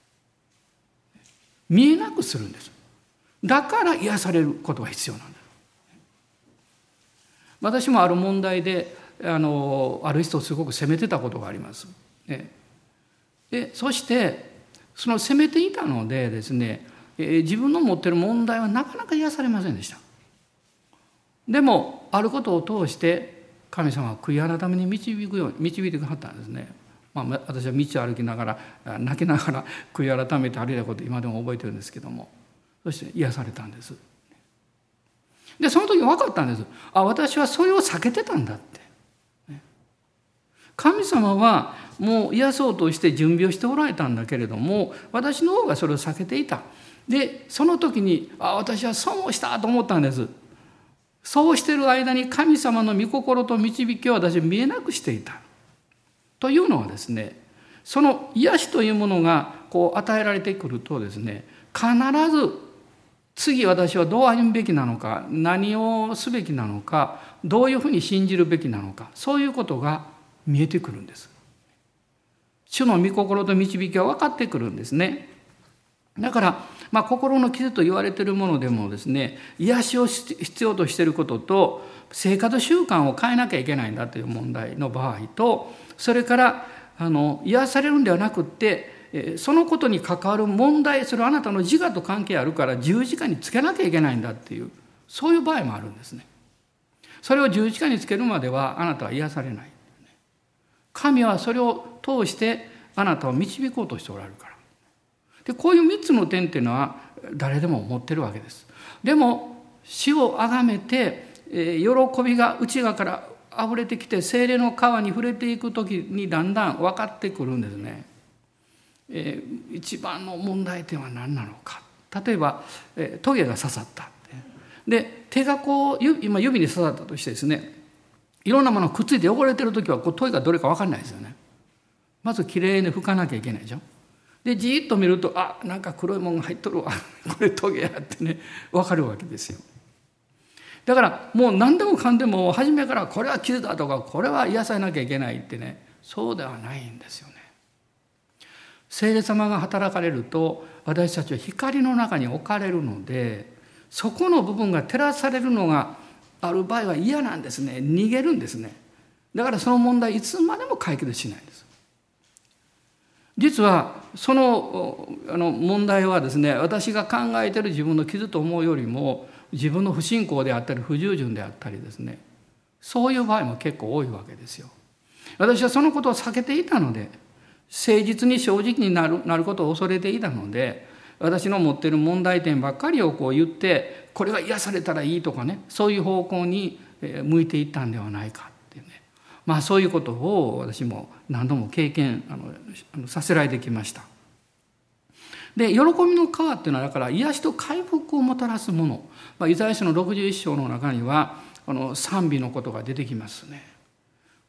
見えなくするんです。だから癒されることが必要なんです。私もある問題であのある人をすごく責めてたことがあります。でそしてその責めていたのでですね自分の持ってる問題はなかなか癒されませんでした。でもあることを通して神様は悔い改めに導くように導いてくださったんですね、まあ、私は道を歩きながら泣きながら悔い改めて歩いたこと今でも覚えてるんですけども。そして癒されたんです。でその時分かったんです。あ私はそれを避けてたんだって。神様はもう癒そうとして準備をしておられたんだけれども私の方がそれを避けていた。でその時にあ私は損をしたと思ったんですそうしてる間に神様の御心と導きを私は見えなくしていたというのはですねその癒しというものがこう与えられてくるとですね必ず次私はどう歩むべきなのか何をすべきなのかどういうふうに信じるべきなのかそういうことが見えてくるんです。主の御心と導きは分かってくるんですね。だから、まあ、心の傷と言われているものでもですね癒しを必要としていることと生活習慣を変えなきゃいけないんだという問題の場合とそれからあの癒されるんではなくってそのことに関わる問題それはあなたの自我と関係あるから十字架につけなきゃいけないんだっていうそういう場合もあるんですね。それを十字架につけるまではあなたは癒されない。神はそれを通してあなたを導こうとしておられるから。でこういう3つの点っていうのは誰でも持ってるわけです。でも死をあがめて、え、喜びが内側から溢れてきて精霊の川に触れていく時にだんだん分かってくるんですね。えー、一番の問題点は何なのか例えば、えー、トゲが刺さったで手がこう今指に刺さったとしてですねいろんなものくっついて汚れてる時はこうトゲがどれか分かんないですよね。まずきれいに拭かなきゃいけないでしょ。でじーっと見るとあなんか黒いもんが入っとるわ [laughs] これトゲやってね分かるわけですよ。だからもう何でもかんでも初めからこれは傷だとかこれは癒さなきゃいけないってねそうではないんですよね。聖霊様が働かれると私たちは光の中に置かれるのでそこの部分が照らされるのがある場合は嫌なんですね逃げるんですねだからその問題いつまでも解決しないです実はそのあの問題はですね私が考えてる自分の傷と思うよりも自分の不信仰であったり不従順であったりですねそういう場合も結構多いわけですよ。私はそのことを避けていたので誠実に正直になるなることを恐れていたので私の持ってる問題点ばっかりをこう言ってこれが癒されたらいいとかねそういう方向に向いていったんではないかまあそういうことを私も何度も経験あのさせられてきました。で喜びの川っていうのはだから癒しと回復をもたらすもの、まあ、イザヤ書の61章の中にはあの賛美のことが出てきますね。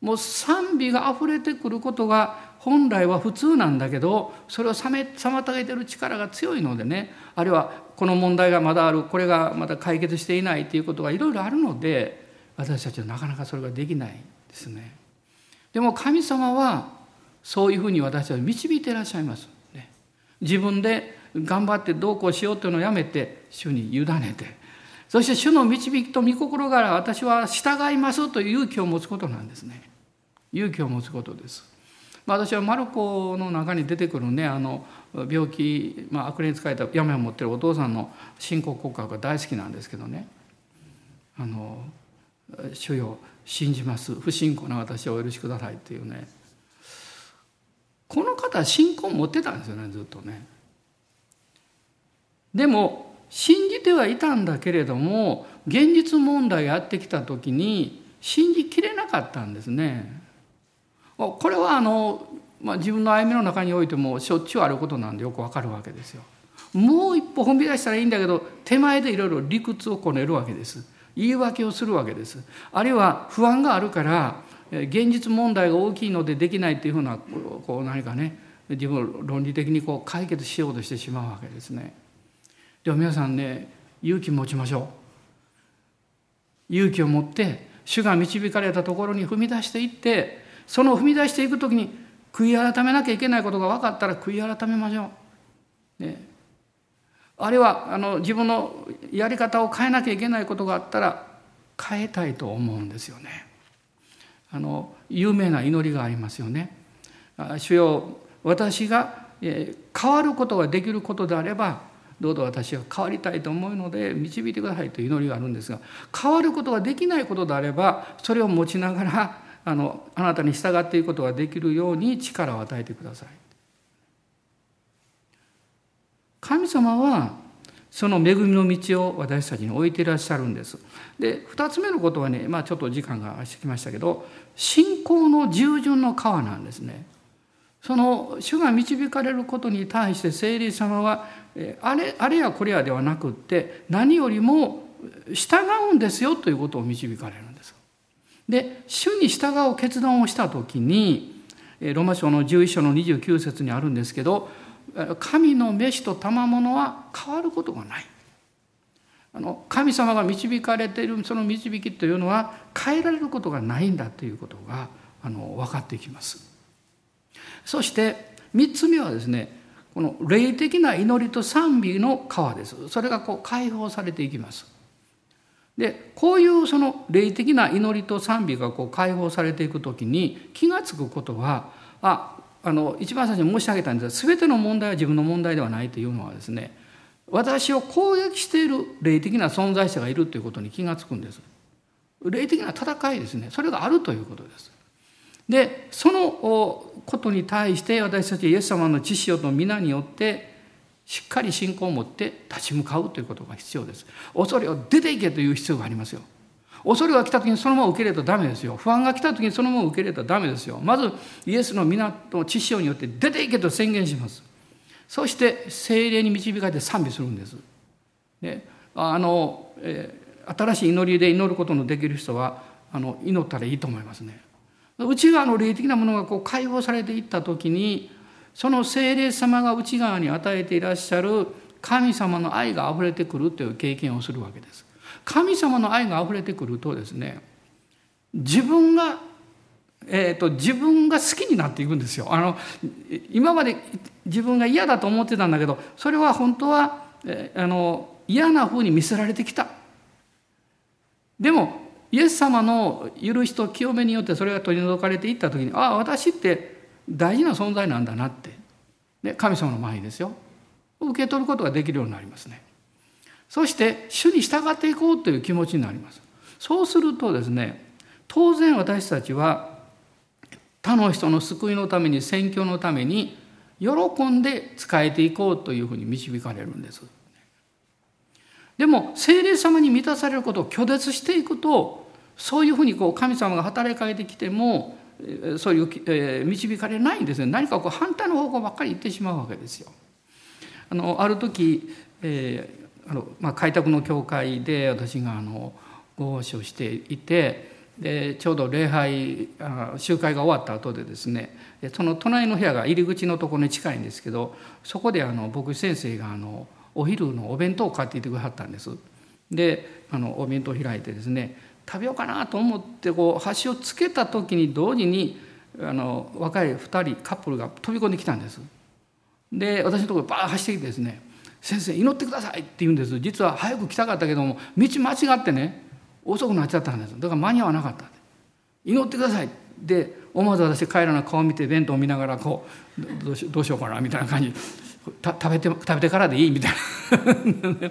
もう賛美が溢れてくることが本来は普通なんだけどそれを妨げてる力が強いのでねあるいはこの問題がまだあるこれがまだ解決していないということがいろいろあるので私たちはなかなかそれができないですね。でも神様はそういうふうに私たちを導いていらっしゃいます。ね、自分で頑張ってどうこうしようというのをやめて主に委ねてそして主の導きと御心から私は従いますという勇気を持つことなんですね。勇気を持つことです。ま、私はマルコの中に出てくるねあの病気、まあ、悪霊に使えた病を持ってるお父さんの信仰告白が大好きなんですけどね「あの主よ信じます不信仰な私をお許しください」っていうねこの方は信仰持ってたんですよねずっとね。でも信じてはいたんだけれども現実問題やってきた時に信じきれなかったんですね。これはあの、まあ、自分の歩みの中においてもしょっちゅうあることなんでよくわかるわけですよ。もう一歩踏み出したらいいんだけど手前でいろいろ理屈をこねるわけです。言い訳をするわけです。あるいは不安があるから現実問題が大きいのでできないっていうふうなこう何かね自分を論理的にこう解決しようとしてしまうわけですね。でも皆さんね勇気持ちましょう。勇気を持って主が導かれたところに踏み出していってその踏み出していく時に悔い改めなきゃいけないことが分かったら悔い改めましょう。ね、あるいはあの自分のやり方を変えなきゃいけないことがあったら変えたいと思うんですよね。あの有名な祈りがありますよね。主よ私が変わることができることであればどうぞ私が変わりたいと思うので導いてくださいという祈りがあるんですが変わることができないことであればそれを持ちながらあのあなたに従っていくことができるように力を与えてください。神様はその恵みの道を私たちに置いていらっしゃるんです。で2つ目のことはね、まあ、ちょっと時間がしてきましたけど信仰の従順の川なんですね。その主が導かれることに対して聖霊様はあれあれやこれやではなくって何よりも従うんですよということを導かれるんです。で主に従う決断をした時にロマ書の11章の29節にあるんですけど神の飯と賜物は変わることがない。あの神様が導かれているその導きというのは変えられることがないんだということがあの分かってきます。そして3つ目はですねこの霊的な祈りと賛美の川です。それがこう解放されていきます。でこういうその霊的な祈りと賛美がこう解放されていく時に気が付くことはああの一番最初に申し上げたんですが全ての問題は自分の問題ではないというのはですね私を攻撃している霊的な存在者がいるということに気が付くんです。霊的な戦いですね。それがあるということです。でそのことに対して私たちイエス様の知識と皆によってしっかり信仰を持って立ち向かうということが必要です。恐れを出ていけという必要がありますよ。恐れが来た時にそのまま受け入れたらダメですよ。不安が来た時にそのまま受け入れたらダメですよ。まずイエスの皆と知識によって出ていけと宣言します。そして精霊に導かれて賛美するんです。であの、えー、新しい祈りで祈ることのできる人はあの祈ったらいいと思いますね。内側の霊的なものがこう解放されていった時にその精霊様が内側に与えていらっしゃる神様の愛があふれてくるという経験をするわけです。神様の愛があふれてくるとですね自分が、えーと、自分が好きになっていくんですよ。あの今まで自分が嫌だと思ってたんだけどそれは本当は、えー、あの嫌なふうに見せられてきた。でもイエス様の許しと清めによってそれが取り除かれていった時にああ私って大事な存在なんだなってで神様の前にですよ受け取ることができるようになりますねそして主に従っていこうという気持ちになります。そうするとですね当然私たちは他の人の救いのために宣教のために喜んで仕えていこうというふうに導かれるんです。でも聖霊様に満たされることを拒絶していくとそういうふうにこう神様が働きかけてきてもそういう、えー、導かれないんですね。何かこう反対の方向ばっかり行ってしまうわけですよ。あのある時、えーあのまあ、開拓の教会で私があのご奉仕をしていてでちょうど礼拝あ集会が終わった後でですねその隣の部屋が入り口のところに近いんですけどそこであの牧師先生があのお昼のお弁当を買っていてくださったんです。であのお弁当を開いてですね食べようかなと思ってこう箸をつけた時に同時にあの若い2人カップルが飛び込んできたんです。で私のところバーッ走ってきてですね「先生祈ってください」って言うんです。実は早く来たかったけども道間違ってね遅くなっちゃったんです。だから間に合わなかった祈ってくださいで思わず私彼らの顔を見て弁当を見ながらこうどうしどうしようかなみたいな感じ。食べて食べてからでいいみたいな。[laughs]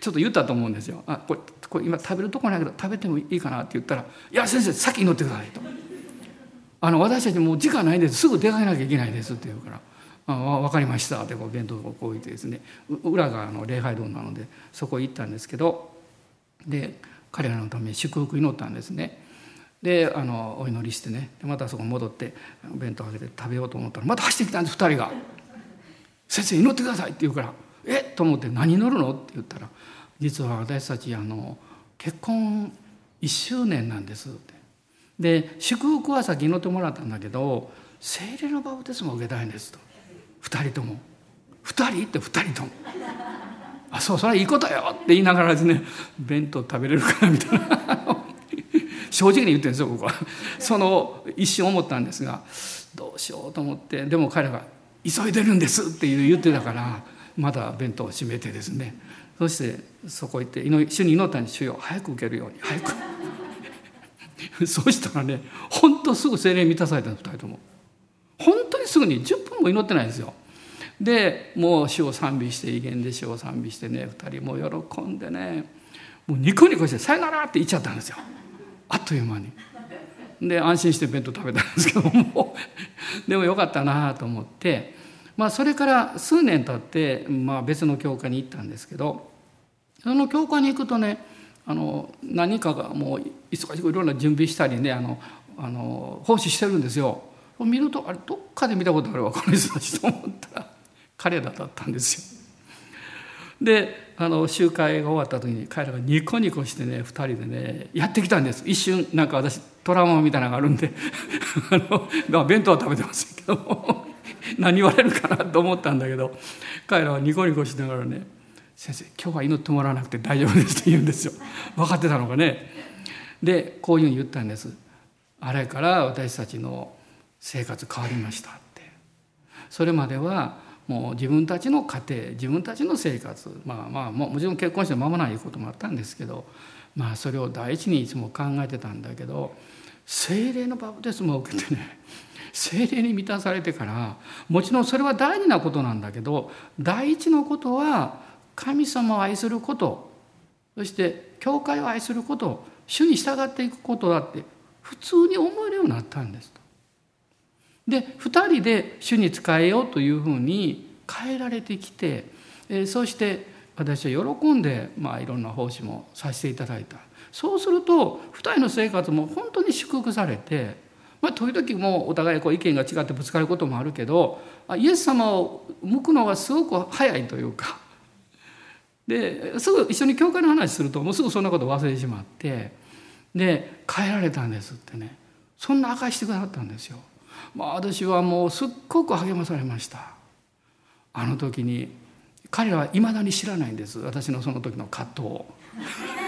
ちょっと言ったと思うんですよ。あこれこれ今食べるとこないけど食べてもいいかなって言ったら「いや先生先に乗ってください」と。あの私たちもう時間ないんです。すぐ出かけなきゃいけないですって言うから「あ分かりました」ってこう弁当をこう置いてですね裏があの礼拝堂なのでそこ行ったんですけどで彼らのために祝福祈ったんですね。であのお祈りしてねまたそこ戻って弁当をあげて食べようと思ったらまた走ってきたんです2人が。先生祈ってください」って言うから「え？っ?」と思って「何祈るの?」って言ったら「実は私たちあの結婚1周年なんです」って。で祝福は先祈ってもらったんだけど精霊のバプテスマを受けたいんですと2人とも。2人って2人とも「あそうそれはいいことよ」って言いながらですね弁当食べれるかなみたいな。正直に言ってるんですよ僕は。その一瞬思ったんですがどうしようと思ってでも彼が急いでるんですって言ってたからまだ弁当を閉めてですね。そしてそこ行って主に祈ったん主よ早く受けるように。早く。そうしたらね本当すぐ精霊満たされたんです2人とも。すぐに10分も祈ってないんですよでもう主を賛美して威厳で主を賛美してね2人も喜んでねもうニコニコして「さよなら!」って言っちゃったんですよあっという間に。で安心して弁当食べたんですけども [laughs] でもよかったなと思って、まあ、それから数年経って、まあ、別の教会に行ったんですけどその教会に行くとねあの何かがもう忙しくいろんな準備したりねあのあの奉仕してるんですよ。見るとあれどっかで見たことあるわこの人たちと思ったら。彼らだったんですよ。であの集会が終わった時に彼らがニコニコしてね2人でねやってきたんです。一瞬なんか私トラウマみたいなのがあるんで。[laughs] あの、まあ、弁当は食べてませんけども。[laughs] 何言われるかなと思ったんだけど。彼らはニコニコしながらね「先生今日は祈ってもらわなくて大丈夫です」って言うんですよ。分かってたのかね。でこういうふうに言ったんです。あれから私たちの生活変わりましたってそれまではもう自分たちの家庭自分たちの生活まあまあもちろん結婚して間もないこともあったんですけどまあそれを第一にいつも考えてたんだけど精霊のバプテスマを受けてね [laughs] 精霊に満たされてからもちろんそれは大事なことなんだけど第一のことは神様を愛することそして教会を愛すること主に従っていくことだって普通に思えるようになったんですと。で2人で主に仕えようというふうに変えられてきて、えそして私は喜んで、まあ、いろんな奉仕もさせていただいたそうすると2人の生活も本当に祝福されて、まあ、時々もうお互いこう意見が違ってぶつかることもあるけどイエス様を向くのがすごく早いというかですぐ一緒に教会の話するともうすぐそんなこと忘れてしまってで変えられたんですってねそんな証してくださったんですよ。まあ、私はもうすっごく励まされました。あの時に彼らはいまだに知らないんです。私のその時の葛藤。を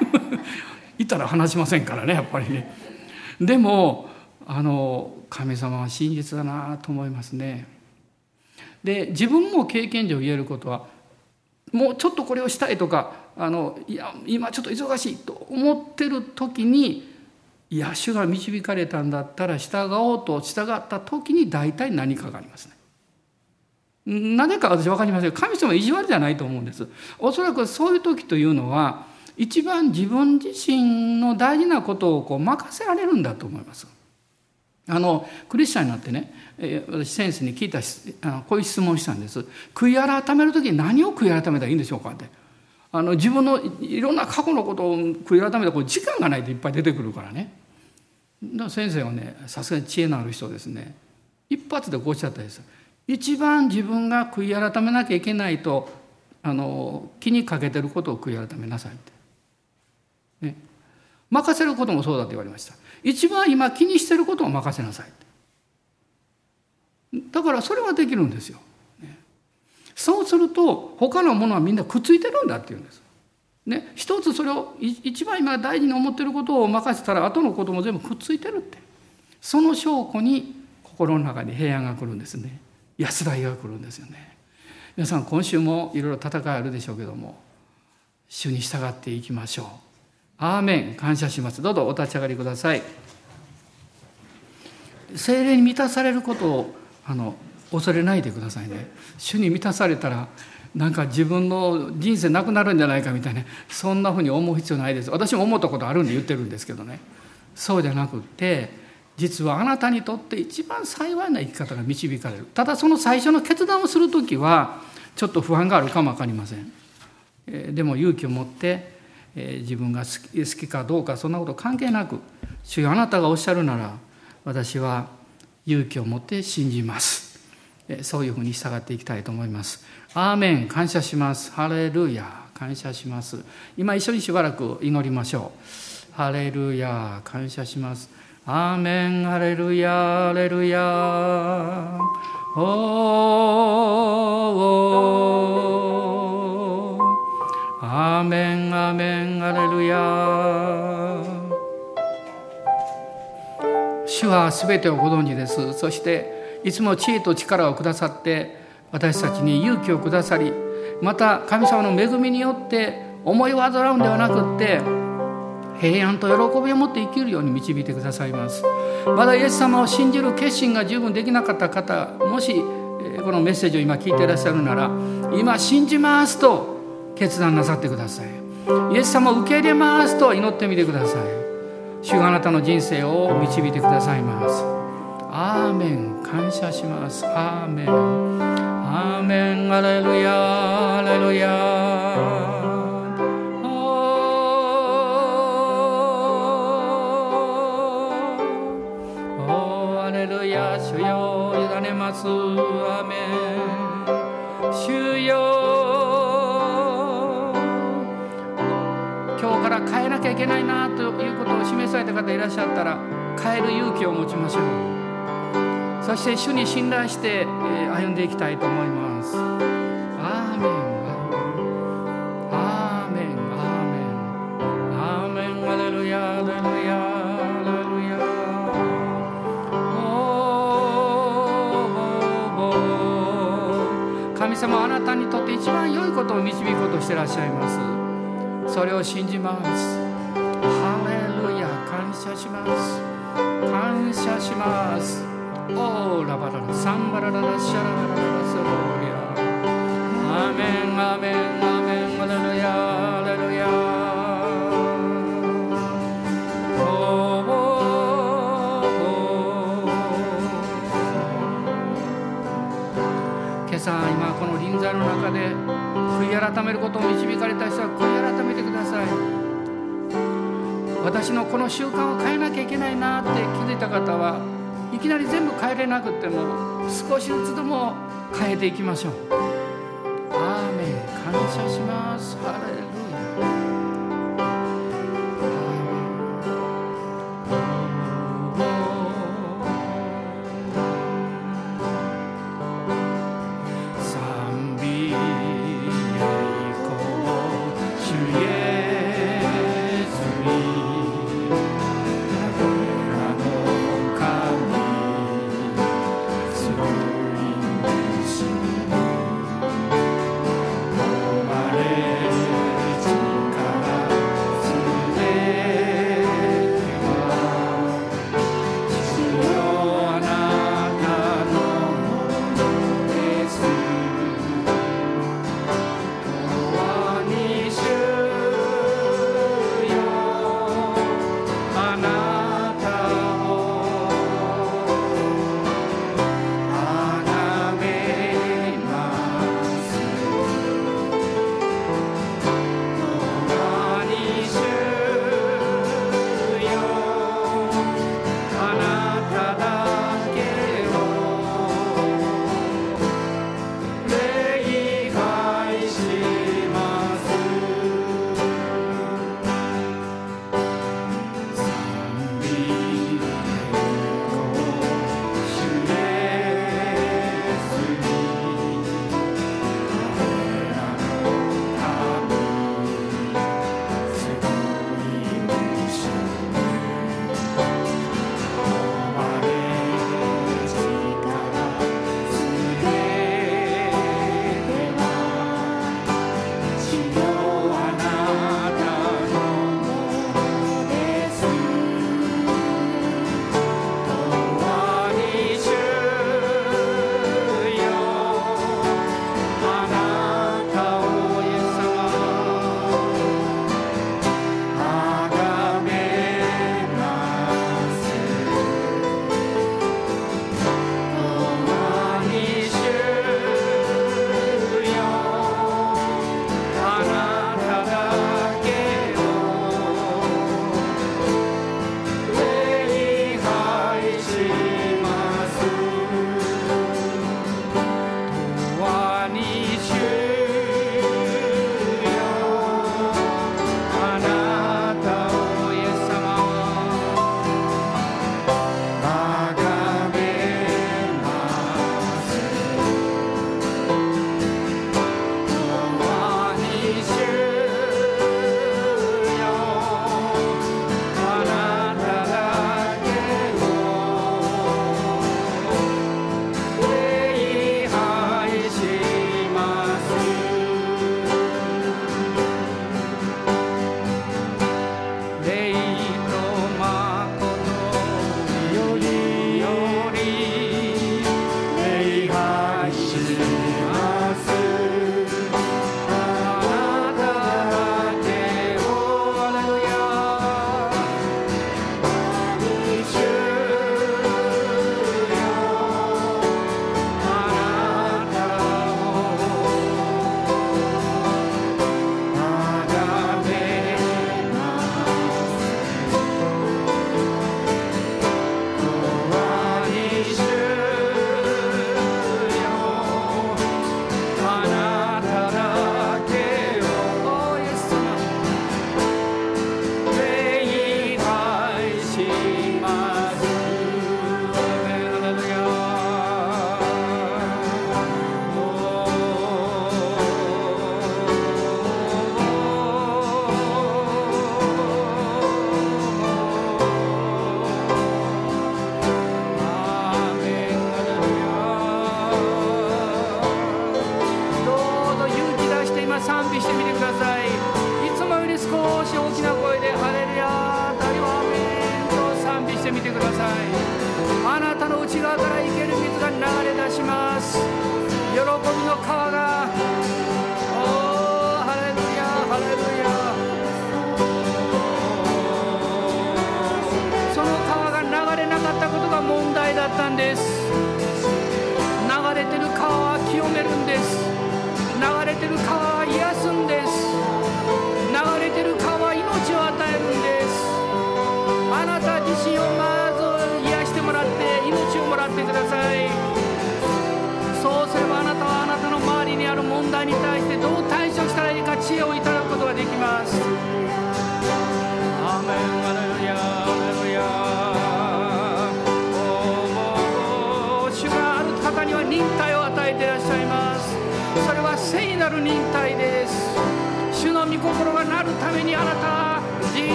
[laughs] いたら話しませんからねやっぱりね。でもあの神様は真実だなと思いますね。で自分も経験上言えることはもうちょっとこれをしたいとかあのいや今ちょっと忙しいと思ってる時にいや主が導かれたんだったら従おうと従った時に大体何かがありますね。なぜか私分かりません神様意地悪じゃないと思うんです。おそらくそういう時というのは一番自分自身の大事なことをこう任せられるんだと思います。あのクリスチャンになってね、えー、私先生に聞いたあのこういう質問したんです。悔い改める時に何を悔い改めたらいいんでしょうかって。あの自分のいろんな過去のことを悔い改めたこう時間がないといっぱい出てくるからね。だ先生はねさすがに知恵のある人ですね。一発でこうおっしゃったんです一番自分が悔い改めなきゃいけないとあの気にかけてることを悔い改めなさいって、ね、任せることもそうだと言われました。一番今気にしてることを任せなさいだからそれはできるんですよ、ね、そうすると他のものはみんなくっついてるんだって言うんです。ね、一つそれを一番今大事に思ってることを任せたら後のことも全部くっついてるって。その証拠に心の中に平安が来るんですね。安らぎが来るんですよね。皆さん今週もいろいろ戦いあるでしょうけども主に従っていきましょう。アーメン。感謝します。どうぞお立ち上がりください。精霊に満たされることをあの恐れないでくださいね。主に満たされたらなんか自分の人生なくなるんじゃないかみたいなそんなふうに思う必要ないです。私も思ったことあるんで言ってるんですけどね。そうじゃなくって実はあなたにとって一番幸いな生き方が導かれる。ただその最初の決断をする時はちょっと不安があるかも分かりません、えでも勇気を持って、え自分が好き好きかどうかそんなこと関係なく主よあなたがおっしゃるなら私は勇気を持って信じます。えそういうふうに従っていきたいと思います。アーメン感謝します。ハレルヤ感謝します。今一緒にしばらく祈りましょう。ハレルヤ感謝します。アーメンハレルヤハレルヤおおアーメンアーメンハレルヤ主はすべてをご存知です。そしていつも知恵と力をくださって私たちに勇気をくださりまた神様の恵みによって思い煩うんではなくって平安と喜びを持って生きるように導いてくださいます。まだイエス様を信じる決心が十分できなかった方もしこのメッセージを今聞いていらっしゃるなら今信じますと決断なさってください。イエス様を受け入れますと祈ってみてください。主があなたの人生を導いてくださいます。アーメン。感謝します。アーメン。アーメンアレルヤアレルヤアレルヤ主よ委ねますアメン主よ今日から変えなきゃいけないなということを示された方いらっしゃったら変える勇気を持ちましょうそして主に信頼して歩んでいきたいと思います。アーメン。アーメン。アーメン。アーメン。アレルヤアレルヤア神様あなたにとって一番良いことを導こうとしてらっしゃいますそれを信じますハレルヤ感謝します感謝しますオーラバララサンバラララシャララララスローリア。アメンアメンアメンアレルヤアレルヤ。今朝今この臨在の中で悔い改めることを導かれた人は悔い改めてください。私のこの習慣を変えなきゃいけないなって気づいた方はきなり全部変えれなくても少しずつでも変えていきましょう。アーメン。感謝します。ハレル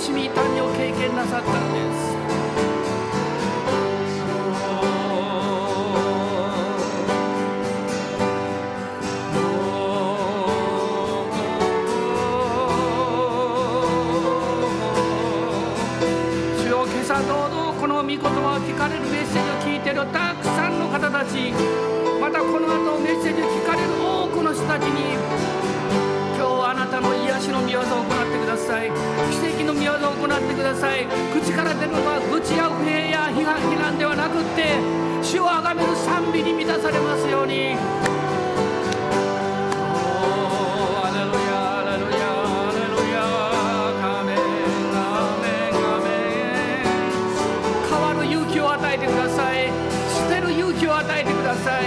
しみ痛みを経験なさったんです。主よ今朝堂々この御言葉を聞かれるメッセージを聞いているたくさんの方たちまたこの後メッセージを聞かれる多くの人たちに今日はあなたの癒しの御業を行奇跡の御業を行ってください。口から出るのは愚痴や不平や批判非難ではなくって主をあがめる賛美に満たされますように。変わる勇気を与えてください捨てる勇気を与えてください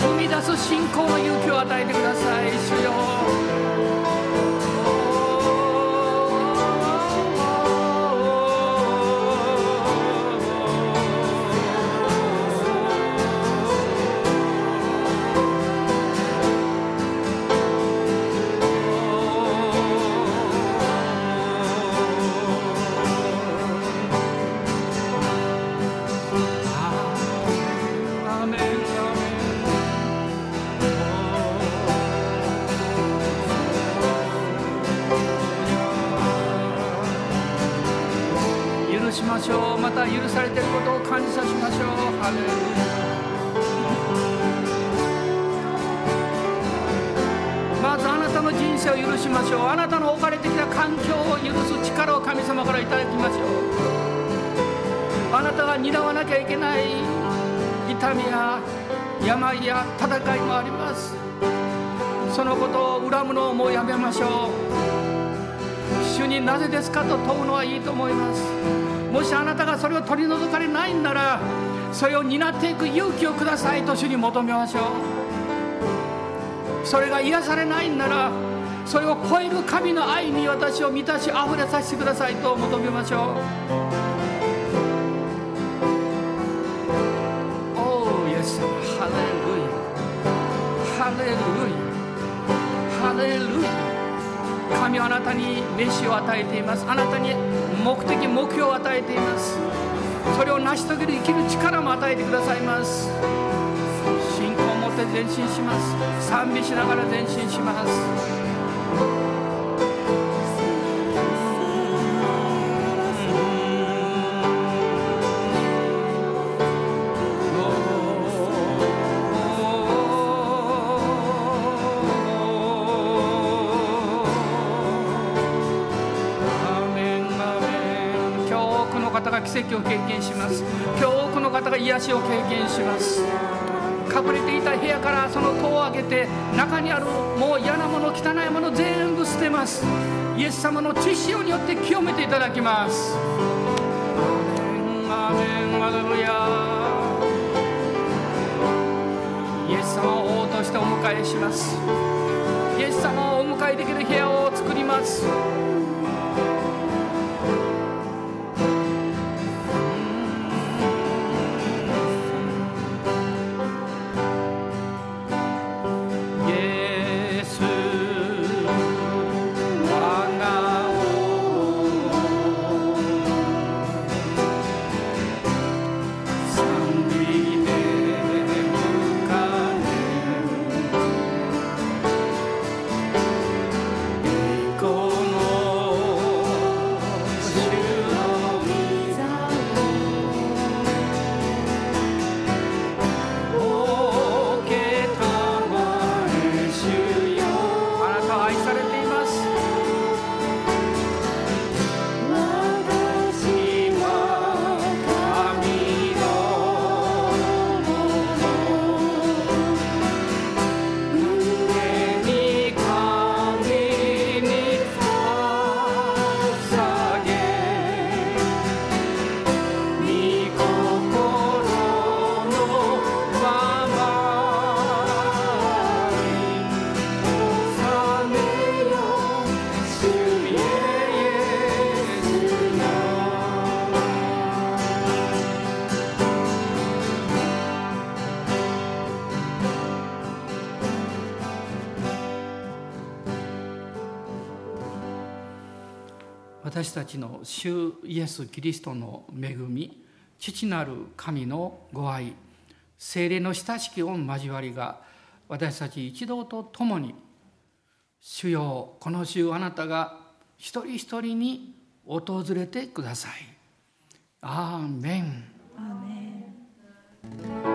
生み出す信仰の勇気を与えてください主よまずあなたの人生を許しましょうあなたの置かれてきた環境を許す力を神様からいただきましょう。あなたが担わなきゃいけない痛みや病や戦いもあります。そのことを恨むのをもうやめましょう。主になぜですかと問うのはいいと思います。もしあなたがそれを取り除かれないんならそれを担っていく勇気をくださいと主に求めましょう。それが癒されないんならそれを超える神の愛に私を満たし溢れさせてくださいと求めましょう。おおイエスハレルヤハレルヤハレルヤ神はあなたに飯を与えています。あなたに目的目標を与えています。それを成し遂げる生きる力も与えてくださいます。信仰を持って前進します。賛美しながら前進します。奇跡を経験します。今日多くの方が癒しを経験します。隠れていた部屋からその戸を開けて中にあるもう嫌なもの汚いもの全部捨てます。イエス様の血潮によって清めていただきます。アメンアレルヤイエス様を王としてお迎えしますイエス様をお迎えできる部屋を作りますたちの主イエス・キリストの恵み父なる神のご愛精霊の親しき御交わりが私たち一同と共に主よこの週あなたが一人一人に訪れてください。アーメン。アーメン